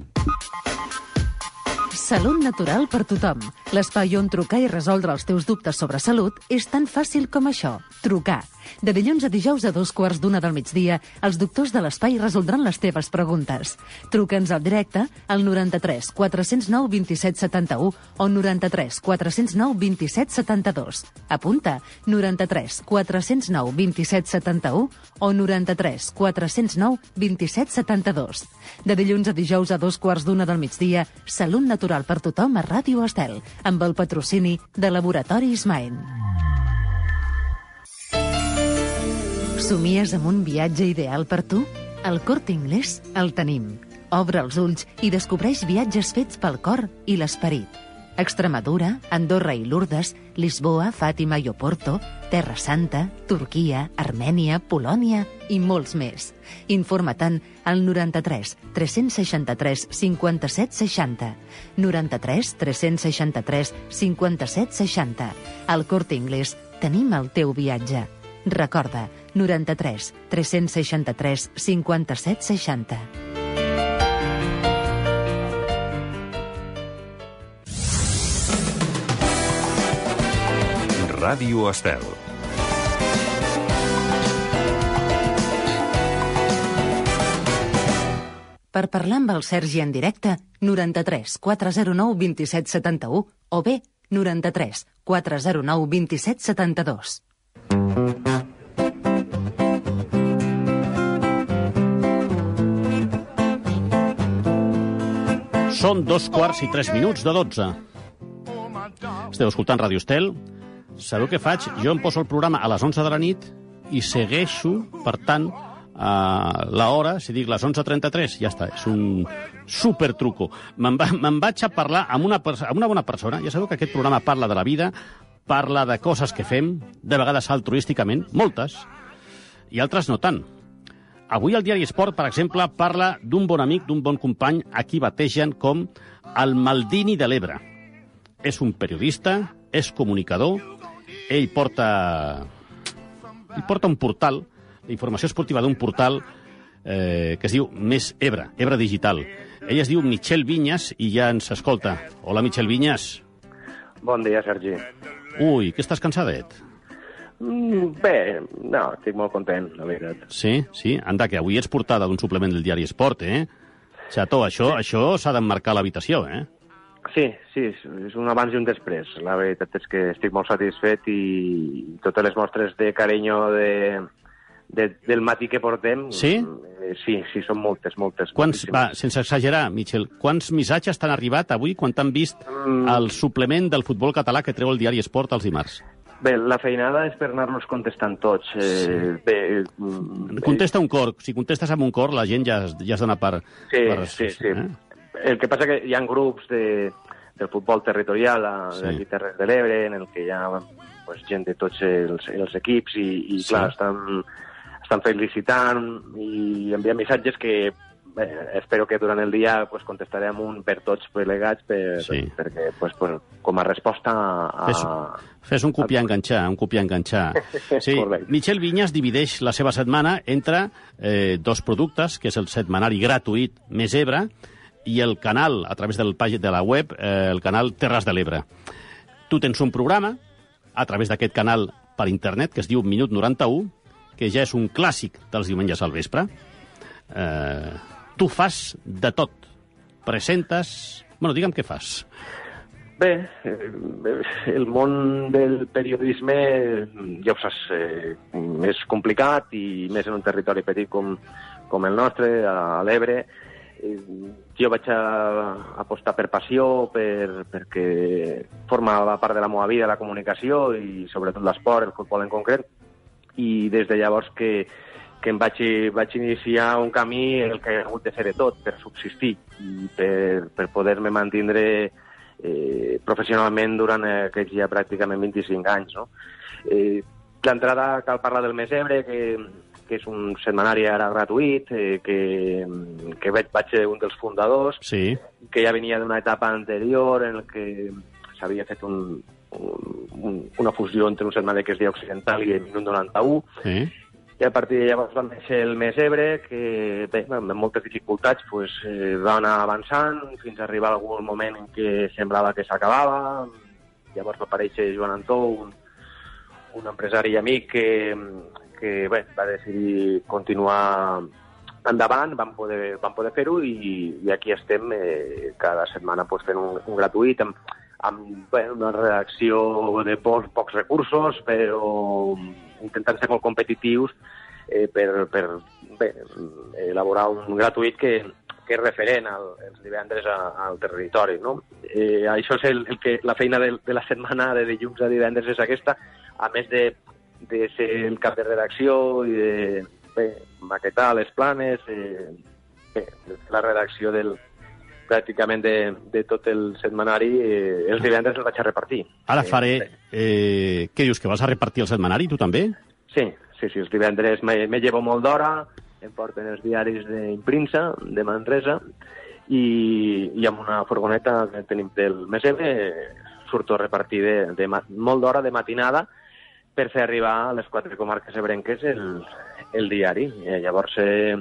Speaker 2: Salut natural per tothom. L'espai on trucar i resoldre els teus dubtes sobre salut és tan fàcil com això. Trucar. De dilluns a dijous a dos quarts d'una del migdia, els doctors de l'espai resoldran les teves preguntes. Truca'ns al directe al 93 409 27 71 o 93 409 27 72. Apunta 93 409 27 71 o 93 409 27 72. De dilluns a dijous a dos quarts d'una del migdia, Salut Natural per tothom a Ràdio Estel, amb el patrocini de Laboratoris Maen. Somies amb un viatge ideal per tu? Al Corte Inglés el tenim. Obre els ulls i descobreix viatges fets pel cor i l'esperit. Extremadura, Andorra i Lourdes, Lisboa, Fàtima i Oporto, Terra Santa, Turquia, Armènia, Polònia i molts més. Informa-te'n al 93 363 57 60. 93 363 57 60. Al Corte Inglés tenim el teu viatge. Recorda, 93 363 57 60.
Speaker 6: Ràdio Estel.
Speaker 2: Per parlar amb el Sergi en directe, 93 409 27 71 o bé 93 409 27 72.
Speaker 1: Són dos quarts i tres minuts de dotze. Esteu escoltant Ràdio Estel. Sabeu què faig? Jo em poso el programa a les 11 de la nit i segueixo, per tant, a l'hora, si dic les 11.33, ja està, és un supertruco. Me'n va, me vaig a parlar amb una, amb una bona persona. Ja sabeu que aquest programa parla de la vida, parla de coses que fem, de vegades altruísticament, moltes, i altres no tant. Avui el diari Esport, per exemple, parla d'un bon amic, d'un bon company, a qui bategen com el Maldini de l'Ebre. És un periodista, és comunicador, ell porta, ell porta un portal, la informació esportiva d'un portal eh, que es diu Més Ebre, Ebre Digital. Ell es diu Michel Vinyas i ja ens escolta. Hola, Michel Vinyas.
Speaker 7: Bon dia, Sergi.
Speaker 1: Ui, que estàs cansadet?
Speaker 7: Mm, bé, no, estic molt content, la veritat.
Speaker 1: Sí, sí. Anda, que avui ets portada d'un suplement del diari Esport, eh? Xató, això, això s'ha d'emmarcar l'habitació, eh?
Speaker 7: Sí, sí, és- un abans i un després. La veritat és que estic molt satisfet i totes les mostres de carinyo de, de, del matí que portem...
Speaker 1: Sí?
Speaker 7: Eh, sí, sí, són moltes, moltes.
Speaker 1: Quants,
Speaker 7: moltíssimes.
Speaker 1: va, sense exagerar, Michel, quants missatges t'han arribat avui quan t'han vist
Speaker 7: Mm.
Speaker 1: el suplement del futbol català que treu el diari Esport els dimarts?
Speaker 7: Bé, la feinada és per anar-los contestant tots. Eh, bé, mm,
Speaker 1: Contesta un cor. Si contestes amb un cor, la gent ja, ja has d'anar per...
Speaker 7: Sí,
Speaker 1: per...
Speaker 7: sí, sí.
Speaker 1: Eh?
Speaker 7: El que passa que hi ha grups de, del futbol territorial a,
Speaker 1: Sí.
Speaker 7: sí. d'aquí Terres de l'Ebre en el que hi ha pues, gent de tots els, els equips i, i
Speaker 1: Sí.
Speaker 7: clar, estan, estan felicitant i enviant missatges que bé, espero que durant el dia pues, contestarem un per tots plegats per,
Speaker 1: Sí.
Speaker 7: perquè pues, pues, com a resposta a...
Speaker 1: Fes, fes un copiar-enganxar, un copiar-enganxar. Sí,
Speaker 7: Correcte.
Speaker 1: Michel Vinyas divideix la seva setmana entre eh, dos productes, que és el setmanari gratuït Més Ebre i el canal, a través del pàgina de la web, eh, el canal Terres de l'Ebre. Tu tens un programa a través d'aquest canal per internet que es diu Minut 91, que ja és un clàssic dels diumenges al vespre. Eh, tu fas de tot. Presentes... Bueno, digue'm què fas.
Speaker 7: Bé, eh, el món del periodisme, ja ho saps, eh, és complicat i més en un territori petit com, com el nostre, a l'Ebre. Jo vaig a apostar per passió, per, perquè formava part de la meva vida la comunicació i sobretot l'esport, el futbol en concret, i des de llavors que, que em vaig, vaig iniciar un camí en el que he hagut de fer de tot per subsistir i per, per poder-me mantindre eh, professionalment durant aquests ja pràcticament 25 anys. No? Eh, D'entrada cal parlar del Mesebre, que, que és un setmanari ara gratuït, eh, que, que vaig, vaig ser un dels fundadors,
Speaker 1: Sí,
Speaker 7: que ja venia d'una etapa anterior en el que s'havia fet un, un, una fusió entre un setmanari que es deia Occidental i el Minut 91,
Speaker 1: sí.
Speaker 7: i a partir de llavors va néixer el Mesebre, que bé, amb moltes dificultats pues, eh, va anar avançant fins a arribar a algun moment en què semblava que s'acabava. Llavors va aparèixer Joan Antó, un, un empresari i amic que, que bé, va decidir continuar endavant, vam poder, vam poder fer-ho i, i aquí estem eh, cada setmana pues, fent un, un gratuït amb, amb bé, una redacció de pocs, pocs recursos, però intentant ser molt competitius eh, per, per bé, elaborar un gratuït que, que és referent al, els divendres a, al territori. No? Eh, això és el, el que, la feina de, de la setmana de dilluns a divendres és aquesta, a més de, de ser el cap de redacció i de bé, maquetar les planes, eh, bé, la redacció del, pràcticament de, de tot el setmanari, eh, els divendres els vaig a repartir.
Speaker 1: Ara
Speaker 7: Eh,
Speaker 1: faré... Eh, què dius, que vas a repartir el setmanari, tu també?
Speaker 7: Sí, sí, sí, els divendres me, me llevo molt d'hora, em porten els diaris d'Imprinsa, de Manresa, i, i amb una furgoneta que tenim del Mesebe surto a repartir de, de, ma- molt d'hora de matinada per fer arribar a les quatre comarques ebrenques el, el diari. Eh, llavors, eh,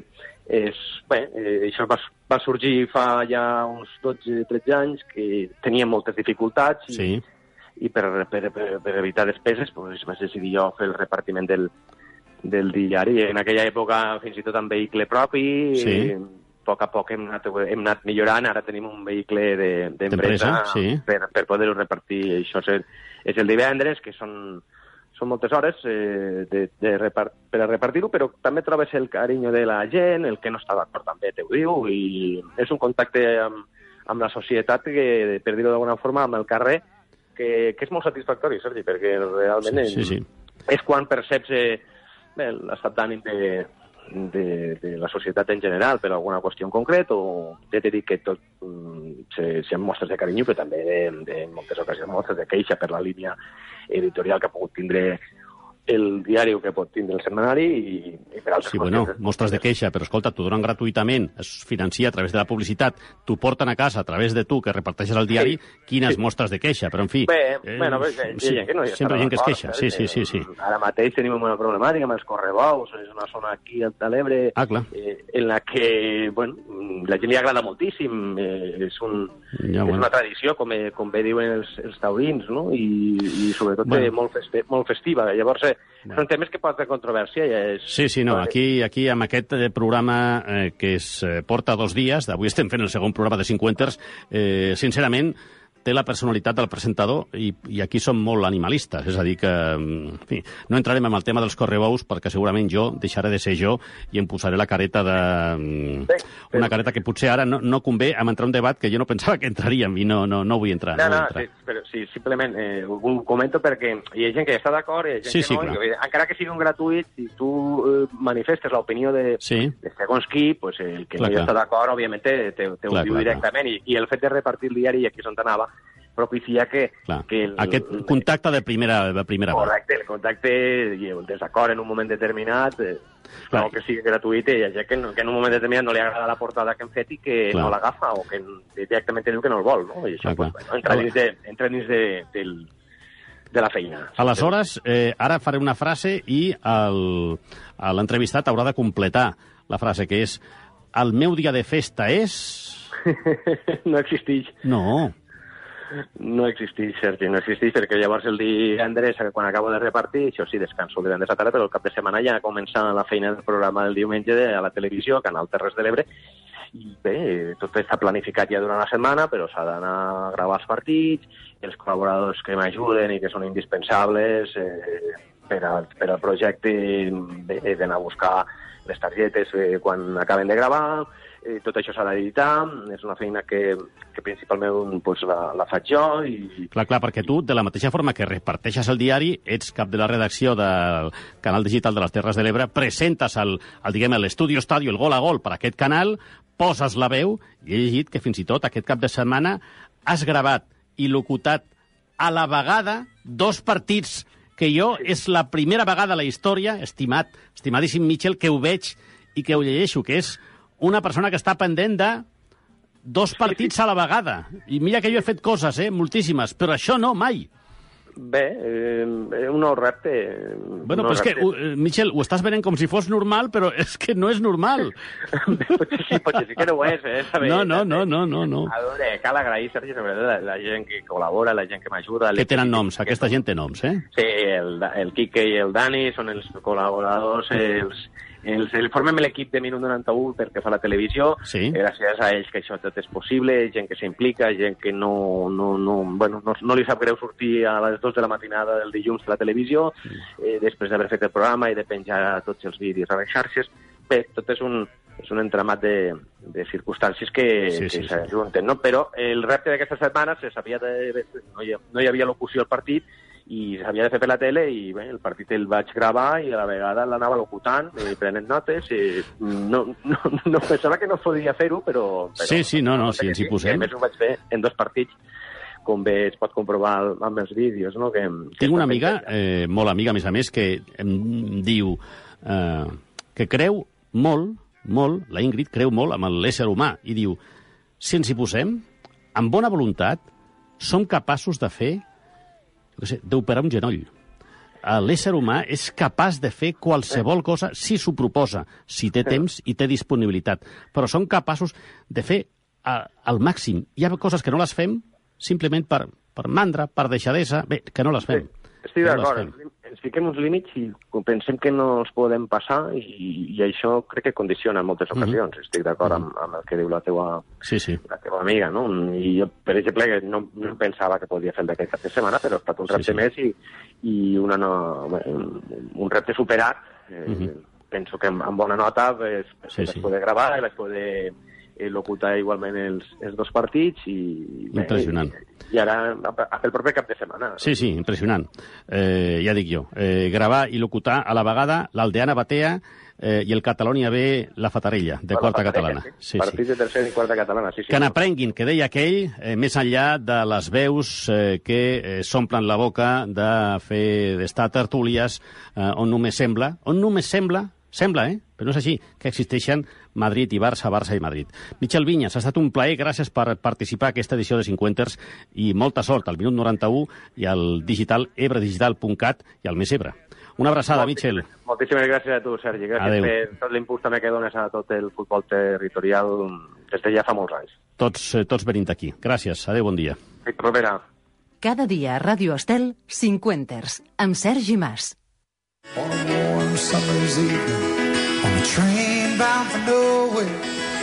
Speaker 7: és, bé, eh, això va, va sorgir fa ja uns 12-13 anys, que tenia moltes dificultats i,
Speaker 1: Sí.
Speaker 7: i per, per, per, per evitar despeses doncs, vaig decidir jo fer el repartiment del, del diari. En aquella època fins i tot amb vehicle propi,
Speaker 1: Sí.
Speaker 7: i a poc a poc hem anat, hem anat millorant, ara tenim un vehicle de- d'empresa
Speaker 1: D'empresa, sí.
Speaker 7: per, per poder-ho repartir. Això és el, és el divendres, que són, són moltes hores eh, de, de repart, per a repartir-ho, però també trobes el carinyo de la gent, el que no està d'acord també t'ho diu, i és un contacte amb, amb la societat que, per dir-ho d'alguna forma, amb el carrer, que, que és molt satisfactori, Sergi, perquè realment
Speaker 1: Sí, sí, sí.
Speaker 7: és quan perceps eh, l'estat d'ànim de, de, de la societat en general per alguna qüestió en concret o ja t'he dit que tot mm, se, se mostres de carinyo però també de, de moltes ocasions mostres de queixa per la línia editorial que ha pogut tindre el diari que pot tindre el setmanari i, i per altres
Speaker 1: Sí, bueno,
Speaker 7: qüestions.
Speaker 1: mostres de queixa, però escolta, t'ho donen gratuïtament, es financia a través de la publicitat, t'ho porten a casa a través de tu, que reparteixes al diari, quines
Speaker 7: sí.
Speaker 1: mostres de queixa, però en fi...
Speaker 7: Bé,
Speaker 1: eh,
Speaker 7: bueno, bé, hi ha
Speaker 1: sí,
Speaker 7: gent que no hi
Speaker 1: sempre hi ha gent que es queixa, sí, sí, sí, sí.
Speaker 7: Ara mateix tenim una problemàtica amb els correbous, és una zona aquí a l'Ebre
Speaker 1: Ah, clar.
Speaker 7: eh, en la que, bueno, la gent li agrada moltíssim, eh, és, un,
Speaker 1: Ja,
Speaker 7: és
Speaker 1: bueno.
Speaker 7: una tradició, com, eh, com bé diuen els, els taurins, no? I, i sobretot
Speaker 1: Bueno.
Speaker 7: bueno. molt, feste, molt festiva. Llavors, eh, són temes que poden tenir controvèrsia. I és,
Speaker 1: Sí, sí, no, aquí, aquí amb aquest eh, programa eh, que es eh, porta dos dies, d'avui estem fent el segon programa de 50ers, eh, sincerament, té la personalitat del presentador i, i aquí som molt animalistes, és a dir que, mm, en fi, no entrarem en el tema dels correbous perquè segurament jo deixaré de ser jo i em posaré la careta de... mm, Una careta que potser ara no, no convé amb entrar en un debat que jo no pensava que entraríem i no, no, no vull entrar.
Speaker 7: No,
Speaker 1: no,
Speaker 7: no,
Speaker 1: entrar.
Speaker 7: sí, però sí, simplement eh, ho comento perquè hi ha gent que està d'acord i hi ha gent
Speaker 1: Sí,
Speaker 7: que
Speaker 1: sí,
Speaker 7: no.
Speaker 1: clar.
Speaker 7: i, eh, encara que sigui un gratuït, si tu eh, manifestes l'opinió de,
Speaker 1: Sí.
Speaker 7: de segons qui, pues, el que
Speaker 1: Clar,
Speaker 7: no hi
Speaker 1: clar.
Speaker 7: està d'acord, òbviament, te, te, te ho
Speaker 1: Clar,
Speaker 7: diu
Speaker 1: clar,
Speaker 7: directament. I, I el fet de repartir el diari, i aquí és on anava, propicia que...
Speaker 1: Clar.
Speaker 7: que el,
Speaker 1: Aquest contacte de primera, de primera mà.
Speaker 7: Correcte, el contacte i el desacord en un moment determinat, eh,
Speaker 1: Clar.
Speaker 7: clar. que sigui gratuït, i hi ha gent que, no- que en un moment determinat no li agrada la portada que hem fet i que
Speaker 1: Clar.
Speaker 7: no l'agafa, o que directament diu que no el vol, no? I
Speaker 1: Clar,
Speaker 7: això,
Speaker 1: clar.
Speaker 7: pues, bueno, entra dins, de, entra dins de, del, de la feina.
Speaker 1: Aleshores, eh, ara faré una frase i l'entrevistat haurà de completar la frase, que és el meu dia de festa és...
Speaker 7: no existeix,
Speaker 1: No,
Speaker 7: no existeix, Sergi, no existeix, perquè llavors el divendres, eh, quan acabo de repartir, això sí, descanso el divendres a tarda, però el cap de setmana ja comença la feina del programa del diumenge de, a la televisió, Canal Terres de l'Ebre, i bé, tot està planificat ja durant la setmana, però s'ha d'anar a gravar els partits, els col·laboradors que m'ajuden i que són indispensables eh, per, al, per al projecte, he d'anar a buscar les targetes eh, quan acaben de gravar, eh, tot això s'ha d'editar, és una feina que, que principalment pues, la, la faig jo i,
Speaker 1: clar, clar, perquè tu, de la mateixa forma que reparteixes el diari, ets cap de la redacció del canal digital de les Terres de l'Ebre, presentes el, el diguem, l'estudi Estadio, el gol a gol per aquest canal, poses la veu, i he llegit que fins i tot aquest cap de setmana has gravat i locutat a la vegada dos partits que jo és la primera vegada a la història, estimat, estimadíssim Mitchell, que ho veig i que ho llegeixo, que és una persona que està pendent de dos partits a la vegada. I mira que jo he fet coses, eh, moltíssimes, però això no, mai.
Speaker 7: Bé, eh, un nou repte.
Speaker 1: Bueno,
Speaker 7: un
Speaker 1: però
Speaker 7: nou
Speaker 1: és que,
Speaker 7: repte.
Speaker 1: uh, eh, Michel, ho estàs venent com si fos normal, però és que no és normal.
Speaker 7: potser sí, potser sí que no ho és, eh? Saber,
Speaker 1: No, no, no, no, no, no.
Speaker 7: A veure, cal agrair, Sergi, sobretot la, la gent que col·labora, la gent que m'ajuda.
Speaker 1: Que tenen noms, aquesta gent té noms, eh?
Speaker 7: Sí, el, el Quique i el Dani són els col·laboradors, els, els, el formem l'equip de Minut 91 perquè fa la televisió.
Speaker 1: Sí.
Speaker 7: Gràcies a ells que això tot és possible, gent que s'implica, gent que no, no, no, bueno, no, no li sap greu sortir a les 2 de la matinada del dilluns de la televisió, eh, després d'haver fet el programa i de penjar tots els vídeos a les xarxes. Bé, tot és un, és un entramat de, de circumstàncies que,
Speaker 1: Sí,
Speaker 7: que
Speaker 1: sí, sí.
Speaker 7: s'ajunten, no? Però el repte d'aquesta setmana se sabia de, no, hi, no hi havia locució al partit i s'havia de fer per la tele i bé, el partit el vaig gravar i a la vegada l'anava locutant, eh, prenent notes i no, no, no pensava que no podia fer-ho, però, però...
Speaker 1: Sí, sí, no, no, si ens hi posem.
Speaker 7: A més ho vaig fer en dos partits com bé es pot comprovar amb els vídeos, no? Que, que
Speaker 1: Tinc una amiga, eh, molt amiga, a més a més, que em diu eh, que creu molt, molt, la Ingrid creu molt amb l'ésser humà, i diu, si ens hi posem, amb bona voluntat, som capaços de fer, jo sé, d'operar un genoll. Eh, L'ésser humà és capaç de fer qualsevol cosa si s'ho proposa, si té temps i té disponibilitat. Però som capaços de fer eh, al màxim. Hi ha coses que no les fem simplement per, per mandra, per deixadesa, bé, que no les fem.
Speaker 7: Estic d'acord, ens- fiquem uns límits i pensem que no els podem passar i, i això crec que condiciona en moltes
Speaker 1: Mhm.
Speaker 7: ocasions. Estic d'acord amb, amb el que diu la teua,
Speaker 1: Sí, sí.
Speaker 7: la teva amiga, no? I jo, per exemple, no, no pensava que podia fer el d'aquest cap de setmana, però ha estat un
Speaker 1: Sí,
Speaker 7: repte
Speaker 1: sí.
Speaker 7: més i, i una no, un, un repte superat. Eh,
Speaker 1: Mhm.
Speaker 7: Penso que amb, amb bona nota es,
Speaker 1: Sí,
Speaker 7: es
Speaker 1: sí.
Speaker 7: poder gravar, es poder locutar igualment els, els dos partits i... bé,
Speaker 1: Impressionant.
Speaker 7: I, i ara el proper cap de setmana.
Speaker 1: Sí, sí, impressionant. Eh, ja dic jo, eh, gravar i locutar a la vegada l'Aldeana Batea eh, i el Catalònia B La Fatarella, de
Speaker 7: la
Speaker 1: quarta
Speaker 7: Fatarella,
Speaker 1: catalana.
Speaker 7: Sí, Partits de tercera i quarta catalana, sí, sí.
Speaker 1: Que n'aprenguin, que deia aquell, eh, més enllà de les veus eh, que eh, s'omplen la boca de fer d'estar tertúlies eh, on només sembla, on només sembla, sembla, eh? però no és així, que existeixen Madrid i Barça, Barça i Madrid. Michel Vinyas, ha estat un plaer, gràcies per participar a aquesta edició de 50ers i molta sort al minut 91 i al digital ebredigital.cat i al Més Ebre. Una abraçada, Michel.
Speaker 7: Moltíssimes gràcies a tu, Sergi. Gràcies
Speaker 1: Adéu.
Speaker 7: per tot l'impuls també que dones a tot el futbol territorial des de ja fa molts anys.
Speaker 1: Tots, eh, tots venint aquí. Gràcies. Adéu, bon dia.
Speaker 7: Fins propera.
Speaker 2: Cada dia a Ràdio Estel, 50ers, amb Sergi Mas.
Speaker 8: On a warm summer's evening, on a train bound for nowhere,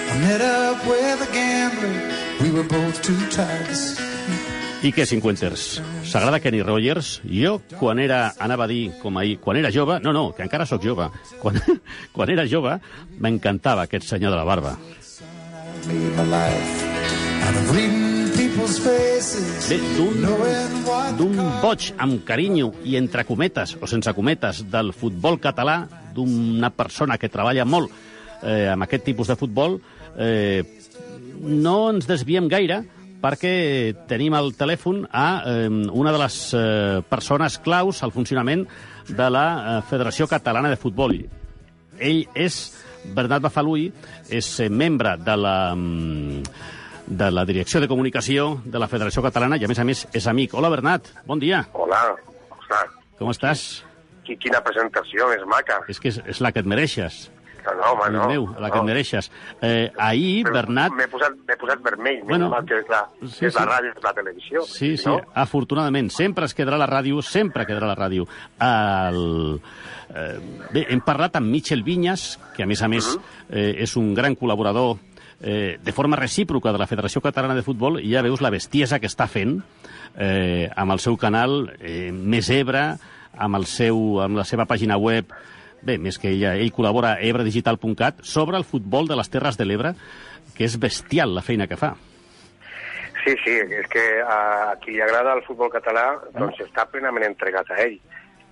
Speaker 8: I met up with a gambler. We were both too tired to sleep.
Speaker 1: I què, cinquenters? S'agrada Kenny Rogers? Jo, quan era, anava a dir, com ahir, quan era jove, no, no, que encara sóc jove, quan, quan era jove, m'encantava aquest senyor de la barba.
Speaker 8: Out of
Speaker 1: d'un boig amb carinyo i entre cometes o sense cometes del futbol català, d'una persona que treballa molt eh, amb aquest tipus de futbol, eh, no ens desviem gaire perquè tenim al telèfon a eh, una de les eh, persones claus al funcionament de la eh, Federació Catalana de Futbol. Ell és Bernat Bafalui, és eh, membre de la, mm, de la Direcció de Comunicació de la Federació Catalana i, a més a més, és amic. Hola, Bernat, bon dia.
Speaker 9: Hola,
Speaker 1: Com estàs?
Speaker 9: qui- quina presentació més maca.
Speaker 1: És que és, és la que et mereixes.
Speaker 9: Que no, home, no.
Speaker 1: meu, la que
Speaker 9: no.
Speaker 1: et mereixes. Eh, ahir,
Speaker 9: Però
Speaker 1: Bernat...
Speaker 9: M'he posat, posat vermell,
Speaker 1: Bueno,
Speaker 9: mal que és la,
Speaker 1: sí,
Speaker 9: és la ràdio, és la televisió.
Speaker 1: Sí, sí,
Speaker 9: No?
Speaker 1: afortunadament. Sempre es quedarà la ràdio, sempre quedarà la ràdio. El... Eh, bé, hem parlat amb Michel Vinyas, que a més a més eh, és un gran col·laborador eh, de forma recíproca de la Federació Catalana de Futbol i ja veus la bestiesa que està fent eh, amb el seu canal eh, Més Ebre, amb, el seu, amb la seva pàgina web bé, més que ella, ell col·labora a ebredigital.cat sobre el futbol de les Terres de l'Ebre, que és bestial la feina que fa.
Speaker 9: Sí, sí, és que a, a qui li agrada el futbol català doncs està plenament entregat a ell.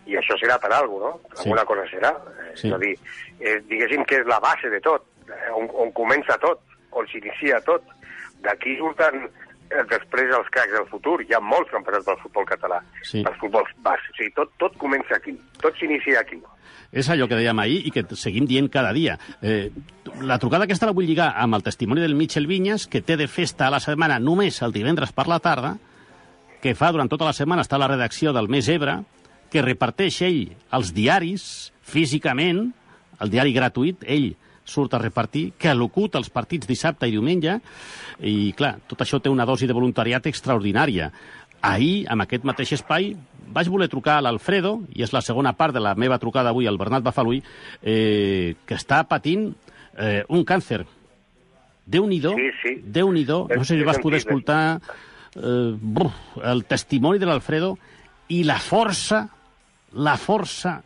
Speaker 9: I això serà per alguna cosa, no?
Speaker 1: Sí.
Speaker 9: Alguna cosa serà.
Speaker 1: Sí.
Speaker 9: És a dir, eh, diguéssim que és la base de tot, eh, on, on comença tot, on s'inicia tot. D'aquí surten eh, després els cracs del futur. Hi ha molts que han passat pel futbol català,
Speaker 1: Sí.
Speaker 9: pel futbol base. O sigui, tot, tot comença aquí, tot s'inicia aquí.
Speaker 1: És allò que dèiem ahir i que seguim dient cada dia. Eh, la trucada aquesta la vull lligar amb el testimoni del Michel Vinyas, que té de festa a la setmana només el divendres per la tarda, que fa durant tota la setmana està a la redacció del Més Ebre, que reparteix ell els diaris físicament, el diari gratuït, ell surt a repartir, que locuta els partits dissabte i diumenge, i clar, tot això té una dosi de voluntariat extraordinària. Ahir, amb aquest mateix espai, vaig voler trucar a l'Alfredo, i és la segona part de la meva trucada avui al Bernat Bafalui, eh, que està patint eh, un càncer. Déu-n'hi-do,
Speaker 9: Sí, sí.
Speaker 1: Déu-n'hi-do. No sé si vas poder escoltar eh, bruf, el testimoni de l'Alfredo i la força, la força,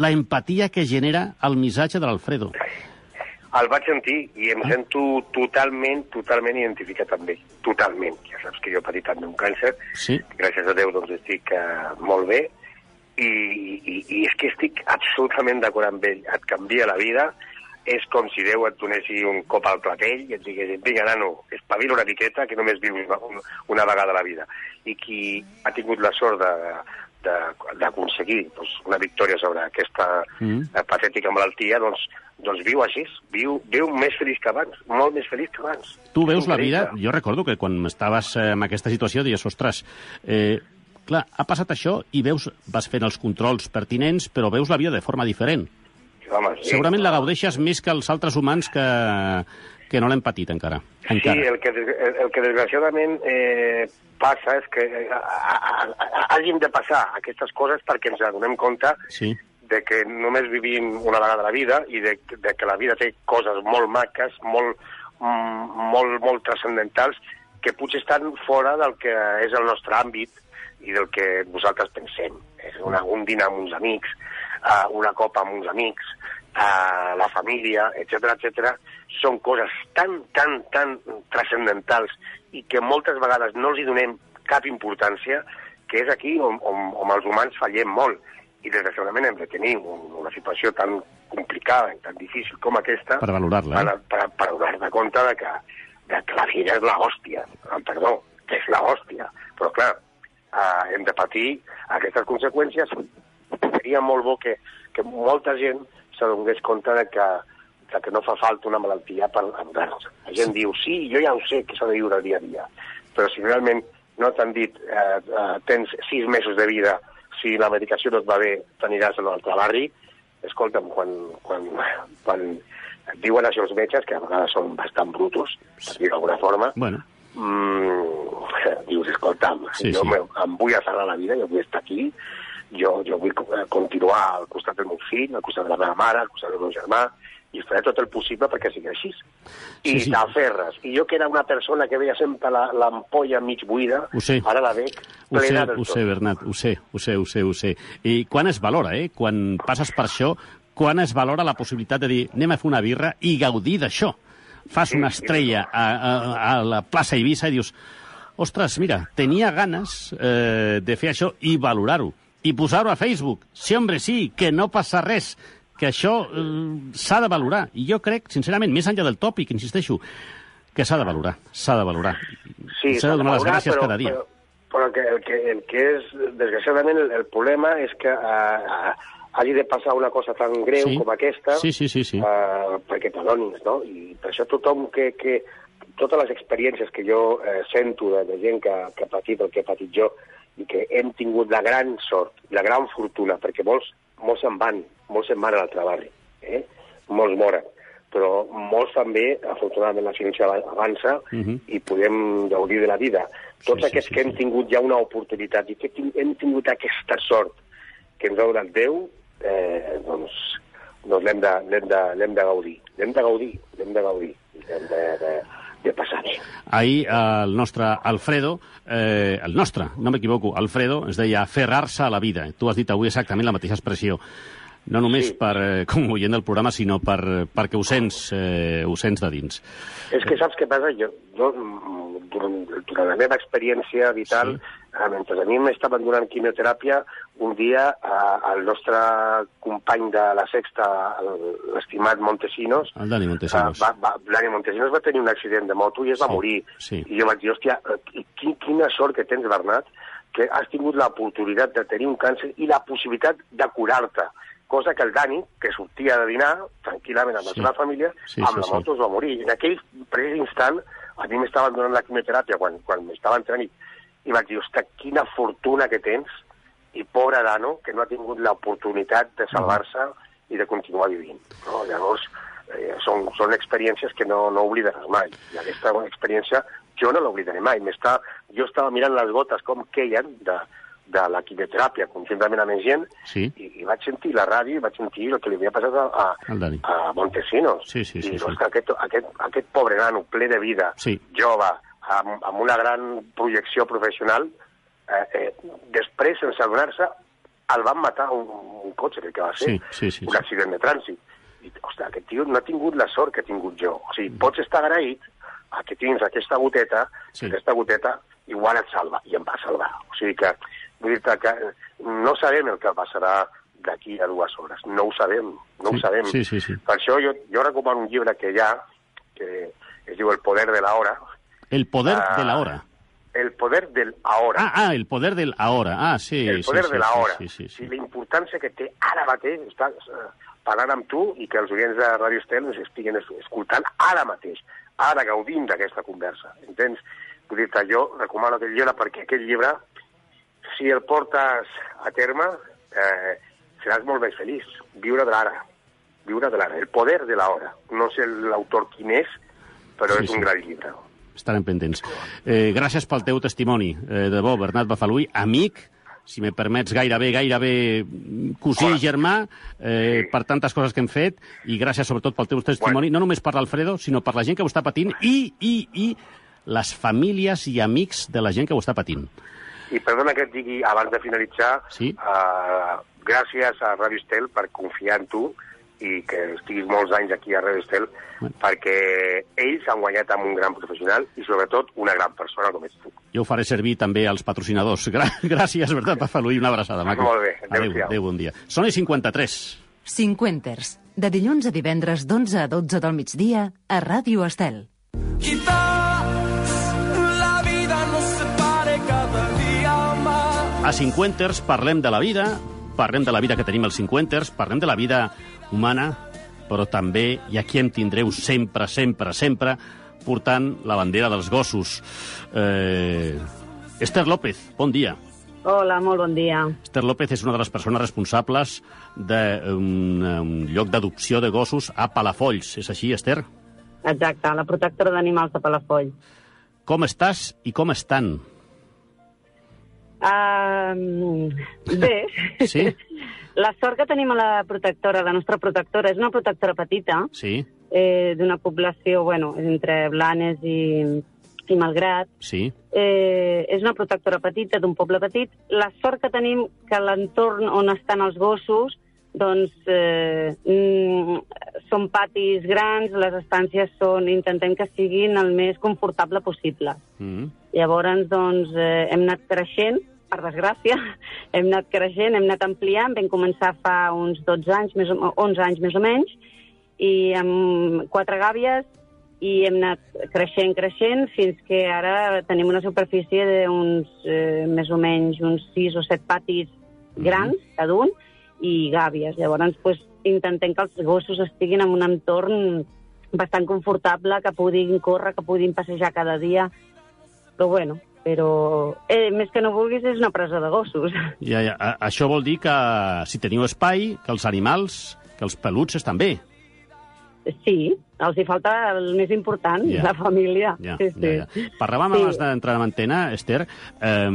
Speaker 1: la empatia que genera el missatge de l'Alfredo.
Speaker 9: El vaig sentir i em sento totalment, totalment identificat amb ell. Totalment. Ja saps que jo he patit també un càncer.
Speaker 1: Sí,
Speaker 9: Gràcies a Déu, doncs, estic uh, molt bé. I, i, I és que estic absolutament d'acord amb ell. Et canvia la vida. És com si Déu et donessi un cop al platell i et digués, vinga, nano, espavila una miqueta, que només vius una, una vegada a la vida. I qui ha tingut la sort de- d'aconseguir doncs, una victòria sobre aquesta
Speaker 1: Mm.
Speaker 9: patètica malaltia, doncs, doncs viu així, viu, viu més feliç que abans, molt més feliç que abans.
Speaker 1: tu veus la vida... Jo recordo que quan estaves eh, en aquesta situació dius, ostres, eh, clar, ha passat això i veus, vas fent els controls pertinents, però veus la vida de forma diferent.
Speaker 9: Home, sí.
Speaker 1: Segurament la gaudeixes més que els altres humans que, que no l'hem patit encara. encara.
Speaker 9: Sí, el que, el, el que desgraciadament eh, passa és que eh, a- a- a- hagin de passar aquestes coses perquè ens adonem compte
Speaker 1: Sí,
Speaker 9: de que només vivim una vegada la vida i de, de que la vida té coses molt maques, molt, mm, molt, molt transcendentals, que potser estan fora del que és el nostre àmbit i del que nosaltres pensem. És una, un dinar amb uns amics, uh, una copa amb uns amics, a la família, etc etc, són coses tan, tan, tan transcendentals i que moltes vegades no els hi donem cap importància, que és aquí on, on, on els humans fallem molt. I desgraciadament hem de tenir un, una situació tan complicada i tan difícil com aquesta
Speaker 1: Per valorar-la, eh?
Speaker 9: per, per, per donar-te compte de que, de que la vida és la hòstia. Ah, Perdó, que és la hòstia. Però clar, eh, hem de patir aquestes conseqüències. Seria molt bo que, que molta gent s'adonés compte de que, de que no fa falta una malaltia per adonar-nos. La gent diu, sí, jo ja ho sé que s'ha de viure dia a dia, però si realment no t'han dit eh, eh, tens sis mesos de vida, si la medicació no et va bé, t'aniràs a l'altre barri, escolta'm, quan, quan, quan et diuen això els metges, que a vegades són bastant brutos, per dir d'alguna forma,
Speaker 1: Bueno,
Speaker 9: mm, dius, escolta'm,
Speaker 1: Sí,
Speaker 9: sí, jo
Speaker 1: sí.
Speaker 9: sí. em vull aferrar la vida, jo vull estar aquí, jo, jo vull eh, continuar al costat del meu fill, al costat de la meva mare, al costat del meu germà, i faré tot el possible perquè sigui així. I
Speaker 1: Sí,
Speaker 9: t'aferres. I jo que era una persona que veia sempre la- l'ampolla mig buida,
Speaker 1: Ho
Speaker 9: ara la veig
Speaker 1: Ho sé,
Speaker 9: plena del
Speaker 1: ho
Speaker 9: tot.
Speaker 1: sé, Bernat, ho sé, ho sé, ho sé, ho sé. I quan es valora, eh? Quan passes per això, quan es valora la possibilitat de dir anem a fer una birra i gaudir d'això. Fas
Speaker 9: Sí,
Speaker 1: una estrella a, a, a la plaça Eivissa i dius ostres, mira, tenia ganes eh, de fer això i valorar-ho. I posar-ho a Facebook. Sí, hombre, sí, que no passa res que això eh, s'ha de valorar. I jo crec, sincerament, més enllà del tòpic, insisteixo, que s'ha de valorar, s'ha de valorar.
Speaker 9: Sí,
Speaker 1: s'ha de donar les
Speaker 9: valorar,
Speaker 1: gràcies
Speaker 9: però,
Speaker 1: cada dia.
Speaker 9: Però, però el, que, el, que, el que és, desgraciadament, el, el problema és que eh, hagi de passar una cosa tan greu
Speaker 1: Sí.
Speaker 9: com aquesta
Speaker 1: Sí, sí, sí, sí.
Speaker 9: eh, perquè t'adonis, no? I per això tothom que, que totes les experiències que jo eh, sento de, de gent que, que ha patit el que he patit jo i que hem tingut la gran sort, la gran fortuna, perquè molts, molts se'n van, molts se'n van a l'altre barri, eh? molts moren, però molts també, afortunadament la ciència avança
Speaker 1: Mhm.
Speaker 9: i podem gaudir de la vida. Tots
Speaker 1: Sí, sí,
Speaker 9: aquests
Speaker 1: sí,
Speaker 9: que hem
Speaker 1: sí.
Speaker 9: tingut ja una oportunitat i que hem tingut aquesta sort que ens ha donat Déu, eh, doncs, doncs l'hem de, de, de gaudir. L'hem de gaudir, l'hem de gaudir. L'hem de, de, de passar bé.
Speaker 1: Ahir el nostre Alfredo, eh, el nostre, no m'equivoco, Alfredo, es deia aferrar-se a la vida. Tu has dit avui exactament la mateixa expressió. No només
Speaker 9: Sí.
Speaker 1: per, eh, com oient del programa, sinó per, perquè ho sents, eh, ho sents de dins.
Speaker 9: És que saps què passa? Jo, jo mm, durant, durant la meva experiència vital,
Speaker 1: Sí.
Speaker 9: sí. eh, mentre a mi m'estaven donant quimioteràpia, un dia eh, el nostre company de la Sexta, l'estimat Montesinos,
Speaker 1: El Dani Montesinos.
Speaker 9: Uh, va, va, Dani Montesinos va tenir un accident de moto i es va
Speaker 1: Sí,
Speaker 9: morir.
Speaker 1: sí.
Speaker 9: I jo vaig dir, hòstia, eh, qui, quina sort que tens, Bernat, que has tingut l'oportunitat de tenir un càncer i la possibilitat de curar-te. Cosa que el Dani, que sortia de dinar tranquil·lament amb la
Speaker 1: Sí.
Speaker 9: seva família,
Speaker 1: Sí,
Speaker 9: amb
Speaker 1: sí,
Speaker 9: la
Speaker 1: sí.
Speaker 9: moto es va morir. En aquell precís instant, a mi m'estaven donant la quimioteràpia quan, quan m'estava entrant i, i vaig dir, ostres, quina fortuna que tens i pobre Dano, que no ha tingut l'oportunitat de salvar-se i de continuar vivint. No? Llavors, eh, són, són experiències que no, no oblidaràs mai. I aquesta experiència jo no l'oblidaré mai. M'està, jo estava mirant les gotes com queien de, de la quimioteràpia conjuntament amb gent
Speaker 1: Sí.
Speaker 9: i, i vaig sentir la ràdio i vaig sentir el que li havia passat a, a, a Montesinos.
Speaker 1: Sí, sí, sí,
Speaker 9: I
Speaker 1: sí.
Speaker 9: ostres, aquest, aquest, aquest pobre nano ple de vida,
Speaker 1: Sí.
Speaker 9: jove, amb, amb una gran projecció professional, eh, eh, després, sense adonar-se, el van matar un, un cotxe, crec que va ser,
Speaker 1: Sí, sí, sí,
Speaker 9: un
Speaker 1: sí.
Speaker 9: accident de trànsit. I, ostres, aquest tio no ha tingut la sort que he tingut jo. O sigui, pots estar agraït a que tens aquesta goteta,
Speaker 1: Sí.
Speaker 9: sí. aquesta goteta igual et salva, i em va salvar. O sigui que, vull dir que no sabem el que passarà d'aquí a dues hores. No ho sabem, no
Speaker 1: Sí,
Speaker 9: ho sabem.
Speaker 1: sí, sí, sí.
Speaker 9: Per això jo, jo recomano un llibre que hi ha, que es diu El poder de la hora.
Speaker 1: El poder
Speaker 9: Ah,
Speaker 1: de la hora.
Speaker 9: El poder del ahora.
Speaker 1: Ah, ah, el poder del ahora. Ah, sí.
Speaker 9: el poder
Speaker 1: sí, sí,
Speaker 9: de la hora.
Speaker 1: Sí, sí, sí.
Speaker 9: I la importància que té ara mateix, estàs eh, parlant amb tu i que els oients de Ràdio Estel ens estiguin es- escoltant ara mateix, ara gaudint d'aquesta conversa. Entens? Vull dir-te, jo recomano aquest llibre perquè aquest llibre, si el portes a terme, eh, seràs molt més feliç. Viure de l'ara. Viure de l'ara. El poder de l'hora. No sé l'autor quin és, però
Speaker 1: Sí,
Speaker 9: és
Speaker 1: sí.
Speaker 9: un gran llibre.
Speaker 1: Estarem pendents. Eh, gràcies pel teu testimoni. Eh, de bo, Bernat Bafalui, amic, si me permets, gairebé, gairebé cosí i
Speaker 9: Hola.
Speaker 1: germà, eh,
Speaker 9: Sí.
Speaker 1: per tantes coses que hem fet, i gràcies sobretot pel teu testimoni, no només per l'Alfredo, sinó per la gent que ho està patint i, i, i les famílies i amics de la gent que ho està patint.
Speaker 9: I perdona que et digui, abans de finalitzar,
Speaker 1: Sí.
Speaker 9: eh, gràcies a Ràdio Estel per confiar en tu i que estiguis molts anys aquí a Radio Estel, perquè ells han guanyat amb un gran professional i, sobretot, una gran persona com ets tu.
Speaker 1: Jo ho faré servir també als patrocinadors. Gra gràcies, Bertran Pafaluí, una abraçada, maco.
Speaker 9: Molt bé,
Speaker 1: adéu,
Speaker 9: adéu-siau.
Speaker 1: adéu, bon dia. Són les 53.
Speaker 2: Cinquenters, de dilluns a divendres d'11 a 12 del migdia a Ràdio Estel.
Speaker 8: Quizás la vida nos separe cada día más.
Speaker 1: A Cinquenters parlem de la vida, parlem de la vida que tenim als Cinquenters, parlem de la vida humana, però també, i aquí em tindreu sempre, sempre, sempre, portant la bandera dels gossos. Eh... Esther López, bon dia.
Speaker 10: Hola, molt bon dia.
Speaker 1: Esther López és una de les persones responsables d'un un lloc d'adopció de gossos a Palafolls. És així, Esther?
Speaker 10: Exacte, la protectora d'animals de Palafolls.
Speaker 1: Com estàs i com estan?
Speaker 10: Uh, bé,
Speaker 1: Sí?
Speaker 10: la sort que tenim a la protectora, la nostra protectora, és una protectora petita,
Speaker 1: Sí?
Speaker 10: eh, d'una població, bueno, entre Blanes i, i Malgrat.
Speaker 1: Sí?
Speaker 10: Eh, és una protectora petita, d'un poble petit. La sort que tenim que l'entorn on estan els gossos doncs eh, mm, són patis grans, les estàncies són, intentem que siguin el més confortable possible.
Speaker 1: Mm.
Speaker 10: Llavors, doncs, eh, hem anat creixent, per desgràcia, hem anat creixent, hem anat ampliant, vam començar fa uns 12 anys, més o, 11 anys més o menys, i amb quatre gàbies, i hem anat creixent, creixent, fins que ara tenim una superfície d'uns, eh, més o menys, uns 6 o 7 patis grans, cada un, i gàbies. Llavors, pues, intentem que els gossos estiguin en un entorn bastant confortable, que puguin córrer, que puguin passejar cada dia. Però bueno, però eh, més que no vulguis és una presó de gossos.
Speaker 1: Ja, ja. A- Això vol dir que si teniu espai, que els animals, que els peluts estan bé.
Speaker 10: Sí, els hi falta el més important,
Speaker 1: Ja.
Speaker 10: la família.
Speaker 1: Ja,
Speaker 10: sí, sí.
Speaker 1: ja, ja. Parlàvem
Speaker 10: Sí.
Speaker 1: abans d'entrar en antena, Esther, eh,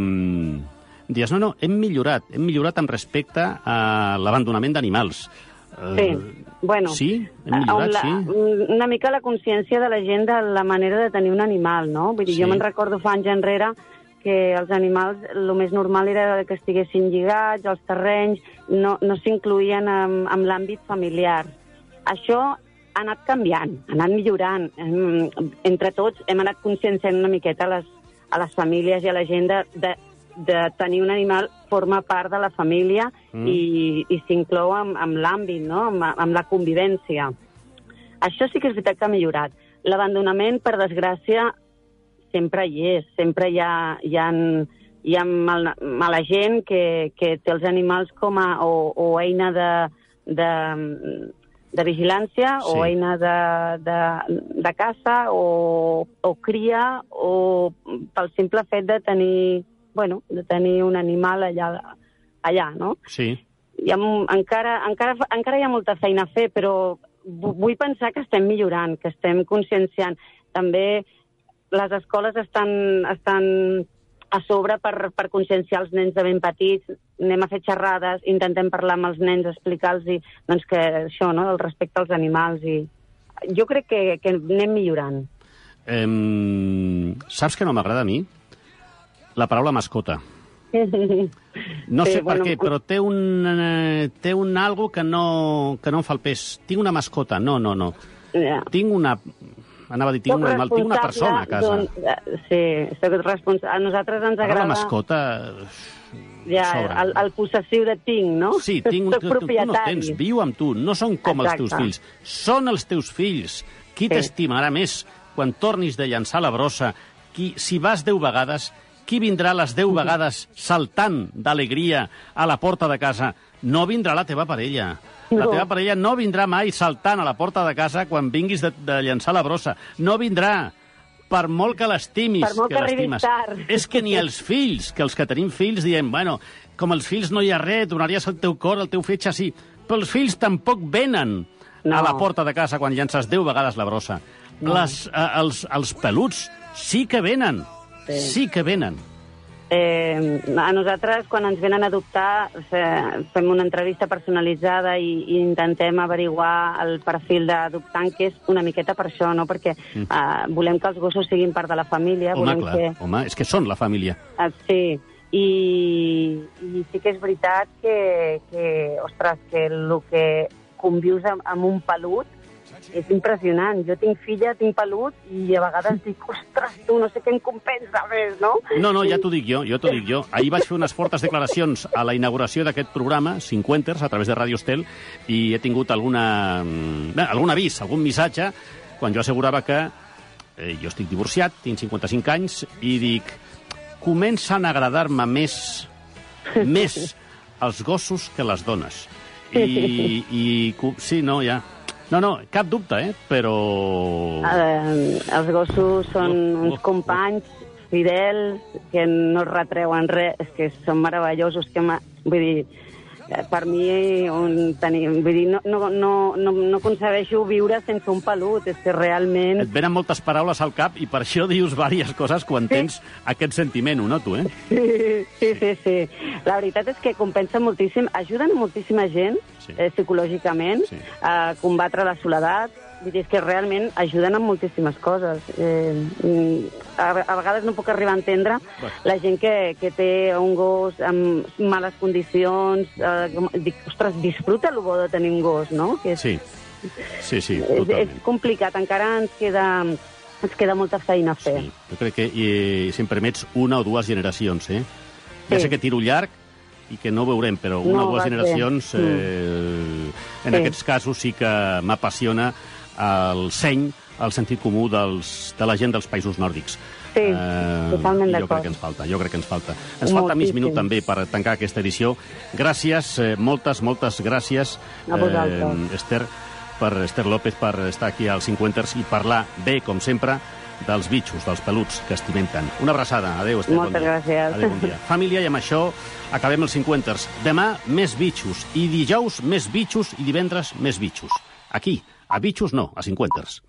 Speaker 1: dius, no, no, hem millorat, hem millorat amb respecte a l'abandonament d'animals. Eh,
Speaker 10: Sí, bueno...
Speaker 1: Sí? Hem millorat,
Speaker 10: la,
Speaker 1: sí?
Speaker 10: Una mica la consciència de la gent de la manera de tenir un animal, no? Vull dir,
Speaker 1: Sí.
Speaker 10: jo me'n recordo fa anys enrere que els animals, el més normal era que estiguessin lligats, els terrenys, no, no s'incluïen en, en l'àmbit familiar. Això ha anat canviant, ha anat millorant. Hem, entre tots hem anat conscienciant una miqueta a les, a les famílies i a la gent de, de, de tenir un animal forma part de la família
Speaker 11: Mm.
Speaker 10: i, i s'inclou amb, amb l'àmbit, no? amb, amb la convivència. Això sí que és veritat que ha millorat. L'abandonament, per desgràcia, sempre hi és. Sempre hi ha, hi ha, hi ha mal, mala gent que, que té els animals com a o, o eina de, de, de vigilància
Speaker 11: Sí.
Speaker 10: o eina de, de, de caça o, o cria o pel simple fet de tenir, bueno, de tenir un animal allà, allà no?
Speaker 1: Sí.
Speaker 10: hi ha, m- encara, encara, encara hi ha molta feina a fer, però vu- vull pensar que estem millorant, que estem conscienciant. També les escoles estan, estan a sobre per, per conscienciar els nens de ben petits. Anem a fer xerrades, intentem parlar amb els nens, explicar-los doncs, que això, no?, el respecte als animals. i Jo crec que, que anem millorant.
Speaker 1: Em, saps que no m'agrada a mi? La paraula mascota. No
Speaker 10: Sí,
Speaker 1: sé per
Speaker 10: bueno,
Speaker 1: què, però té un, eh, té un algo que no, que no em fa el pes. Tinc una mascota. No, no, no.
Speaker 10: Ja.
Speaker 1: Tinc una... Anava a dir, tinc, un animal, tinc una persona a casa.
Speaker 10: d'un- eh, Sí, soc responsable. A nosaltres ens
Speaker 1: Ara
Speaker 10: agrada...
Speaker 1: la mascota...
Speaker 10: Ja, el, el possessiu de tinc, no?
Speaker 1: Sí, tinc un, tu, tu, tu no tens, viu amb tu, no són com els teus
Speaker 10: Exacte.
Speaker 1: fills, són els teus fills. Qui
Speaker 10: Sí.
Speaker 1: t'estimarà més quan tornis de llançar la brossa? Qui, si vas deu vegades, qui vindrà les deu vegades saltant d'alegria a la porta de casa? No vindrà la teva parella. La teva parella no vindrà mai saltant a la porta de casa quan vinguis de, de llançar la brossa. No vindrà. Per molt que l'estimis,
Speaker 10: Per molt que arribis
Speaker 1: l'estimes. És que ni els fills, que els que tenim fills diem, bueno, com els fills no hi ha res, donaries el teu cor, el teu fetge, sí. Però els fills tampoc venen no. a la porta de casa quan llances deu vegades la brossa.
Speaker 10: No.
Speaker 1: Les, eh, els, els peluts sí que venen. Sí, sí que venen.
Speaker 10: Eh, a nosaltres, quan ens venen a adoptar, fe- fem una entrevista personalitzada i, i intentem averiguar el perfil d'adoptant, que és una miqueta per això, no? Perquè
Speaker 1: Mm.
Speaker 10: eh, volem que els gossos siguin part de la família.
Speaker 1: Home,
Speaker 10: volem
Speaker 1: clar,
Speaker 10: que...
Speaker 1: home, és que són la família.
Speaker 10: Ah, sí, i, i sí que és veritat que, que ostres, que el que convius amb, amb un pelut, és impressionant. Jo tinc filla, tinc pelut, i a vegades dic, ostres, tu, no sé què em compensa més, no?
Speaker 1: No, no, ja t'ho dic jo, jo t'ho dic jo. Ahir vaig fer unes fortes declaracions a la inauguració d'aquest programa, 50ers, a través de Radio Estel, i he tingut alguna, mm, bé, algun avís, algun missatge, quan jo assegurava que eh, jo estic divorciat, tinc 55 anys, i dic, comencen a agradar-me més, més els gossos que les dones. I, i sí, no, ja. No, no, cap dubte, eh? Però...
Speaker 10: Eh, els gossos són uns companys fidels que no es retreuen res, que són meravellosos, que vull dir, per mi un, tenir, vull dir, no, no, no, no, no concebeixo viure sense un pelut, és que realment...
Speaker 1: Et venen moltes paraules al cap i per això dius diverses coses quan tens aquest sentiment, ho noto, eh?
Speaker 10: Sí, sí, sí, sí. La veritat és que compensa moltíssim, ajuden moltíssima gent
Speaker 1: Sí.
Speaker 10: eh, psicològicament
Speaker 1: Sí.
Speaker 10: a combatre la soledat. Vull dir, és que realment ajuden en moltíssimes coses. Eh, mm, a, a vegades no puc arribar a entendre
Speaker 1: Bé.
Speaker 10: la gent que, que té un gos amb males condicions. Eh, dic, ostres, disfruta el bo de tenir un gos, no? Que és,
Speaker 1: Sí, sí, sí,
Speaker 10: és, és
Speaker 1: totalment.
Speaker 10: complicat, encara ens queda, ens queda molta feina a fer.
Speaker 1: Sí, jo crec que i, si em permets una o dues generacions, eh? Ja
Speaker 10: Sí.
Speaker 1: sé que tiro llarg i que no veurem, però una
Speaker 10: No,
Speaker 1: o dues
Speaker 10: va
Speaker 1: generacions, eh, en
Speaker 10: Sí.
Speaker 1: aquests casos sí que m'apassiona el seny, el sentit comú dels, de la gent dels països nòrdics.
Speaker 10: Sí, totalment
Speaker 1: i jo
Speaker 10: d'acord.
Speaker 1: crec que ens falta, jo crec que ens falta. Ens falta mig
Speaker 10: Moltíssim.
Speaker 1: minut també per tancar aquesta edició. Gràcies, eh, moltes, moltes gràcies,
Speaker 10: vosaltres.
Speaker 1: Esther, per Esther López, per estar aquí als 50ers i parlar bé, com sempre, dels bitxos, dels peluts que estimem tant. Una abraçada. Adéu, Esther.
Speaker 10: Moltes
Speaker 1: bon dia.
Speaker 10: gràcies.
Speaker 1: Adéu, bon dia. Família, i amb això acabem els 50ers. Demà, més bitxos. I dijous, més bitxos. I divendres, més bitxos. Aquí, a bitxos no, a 50ers.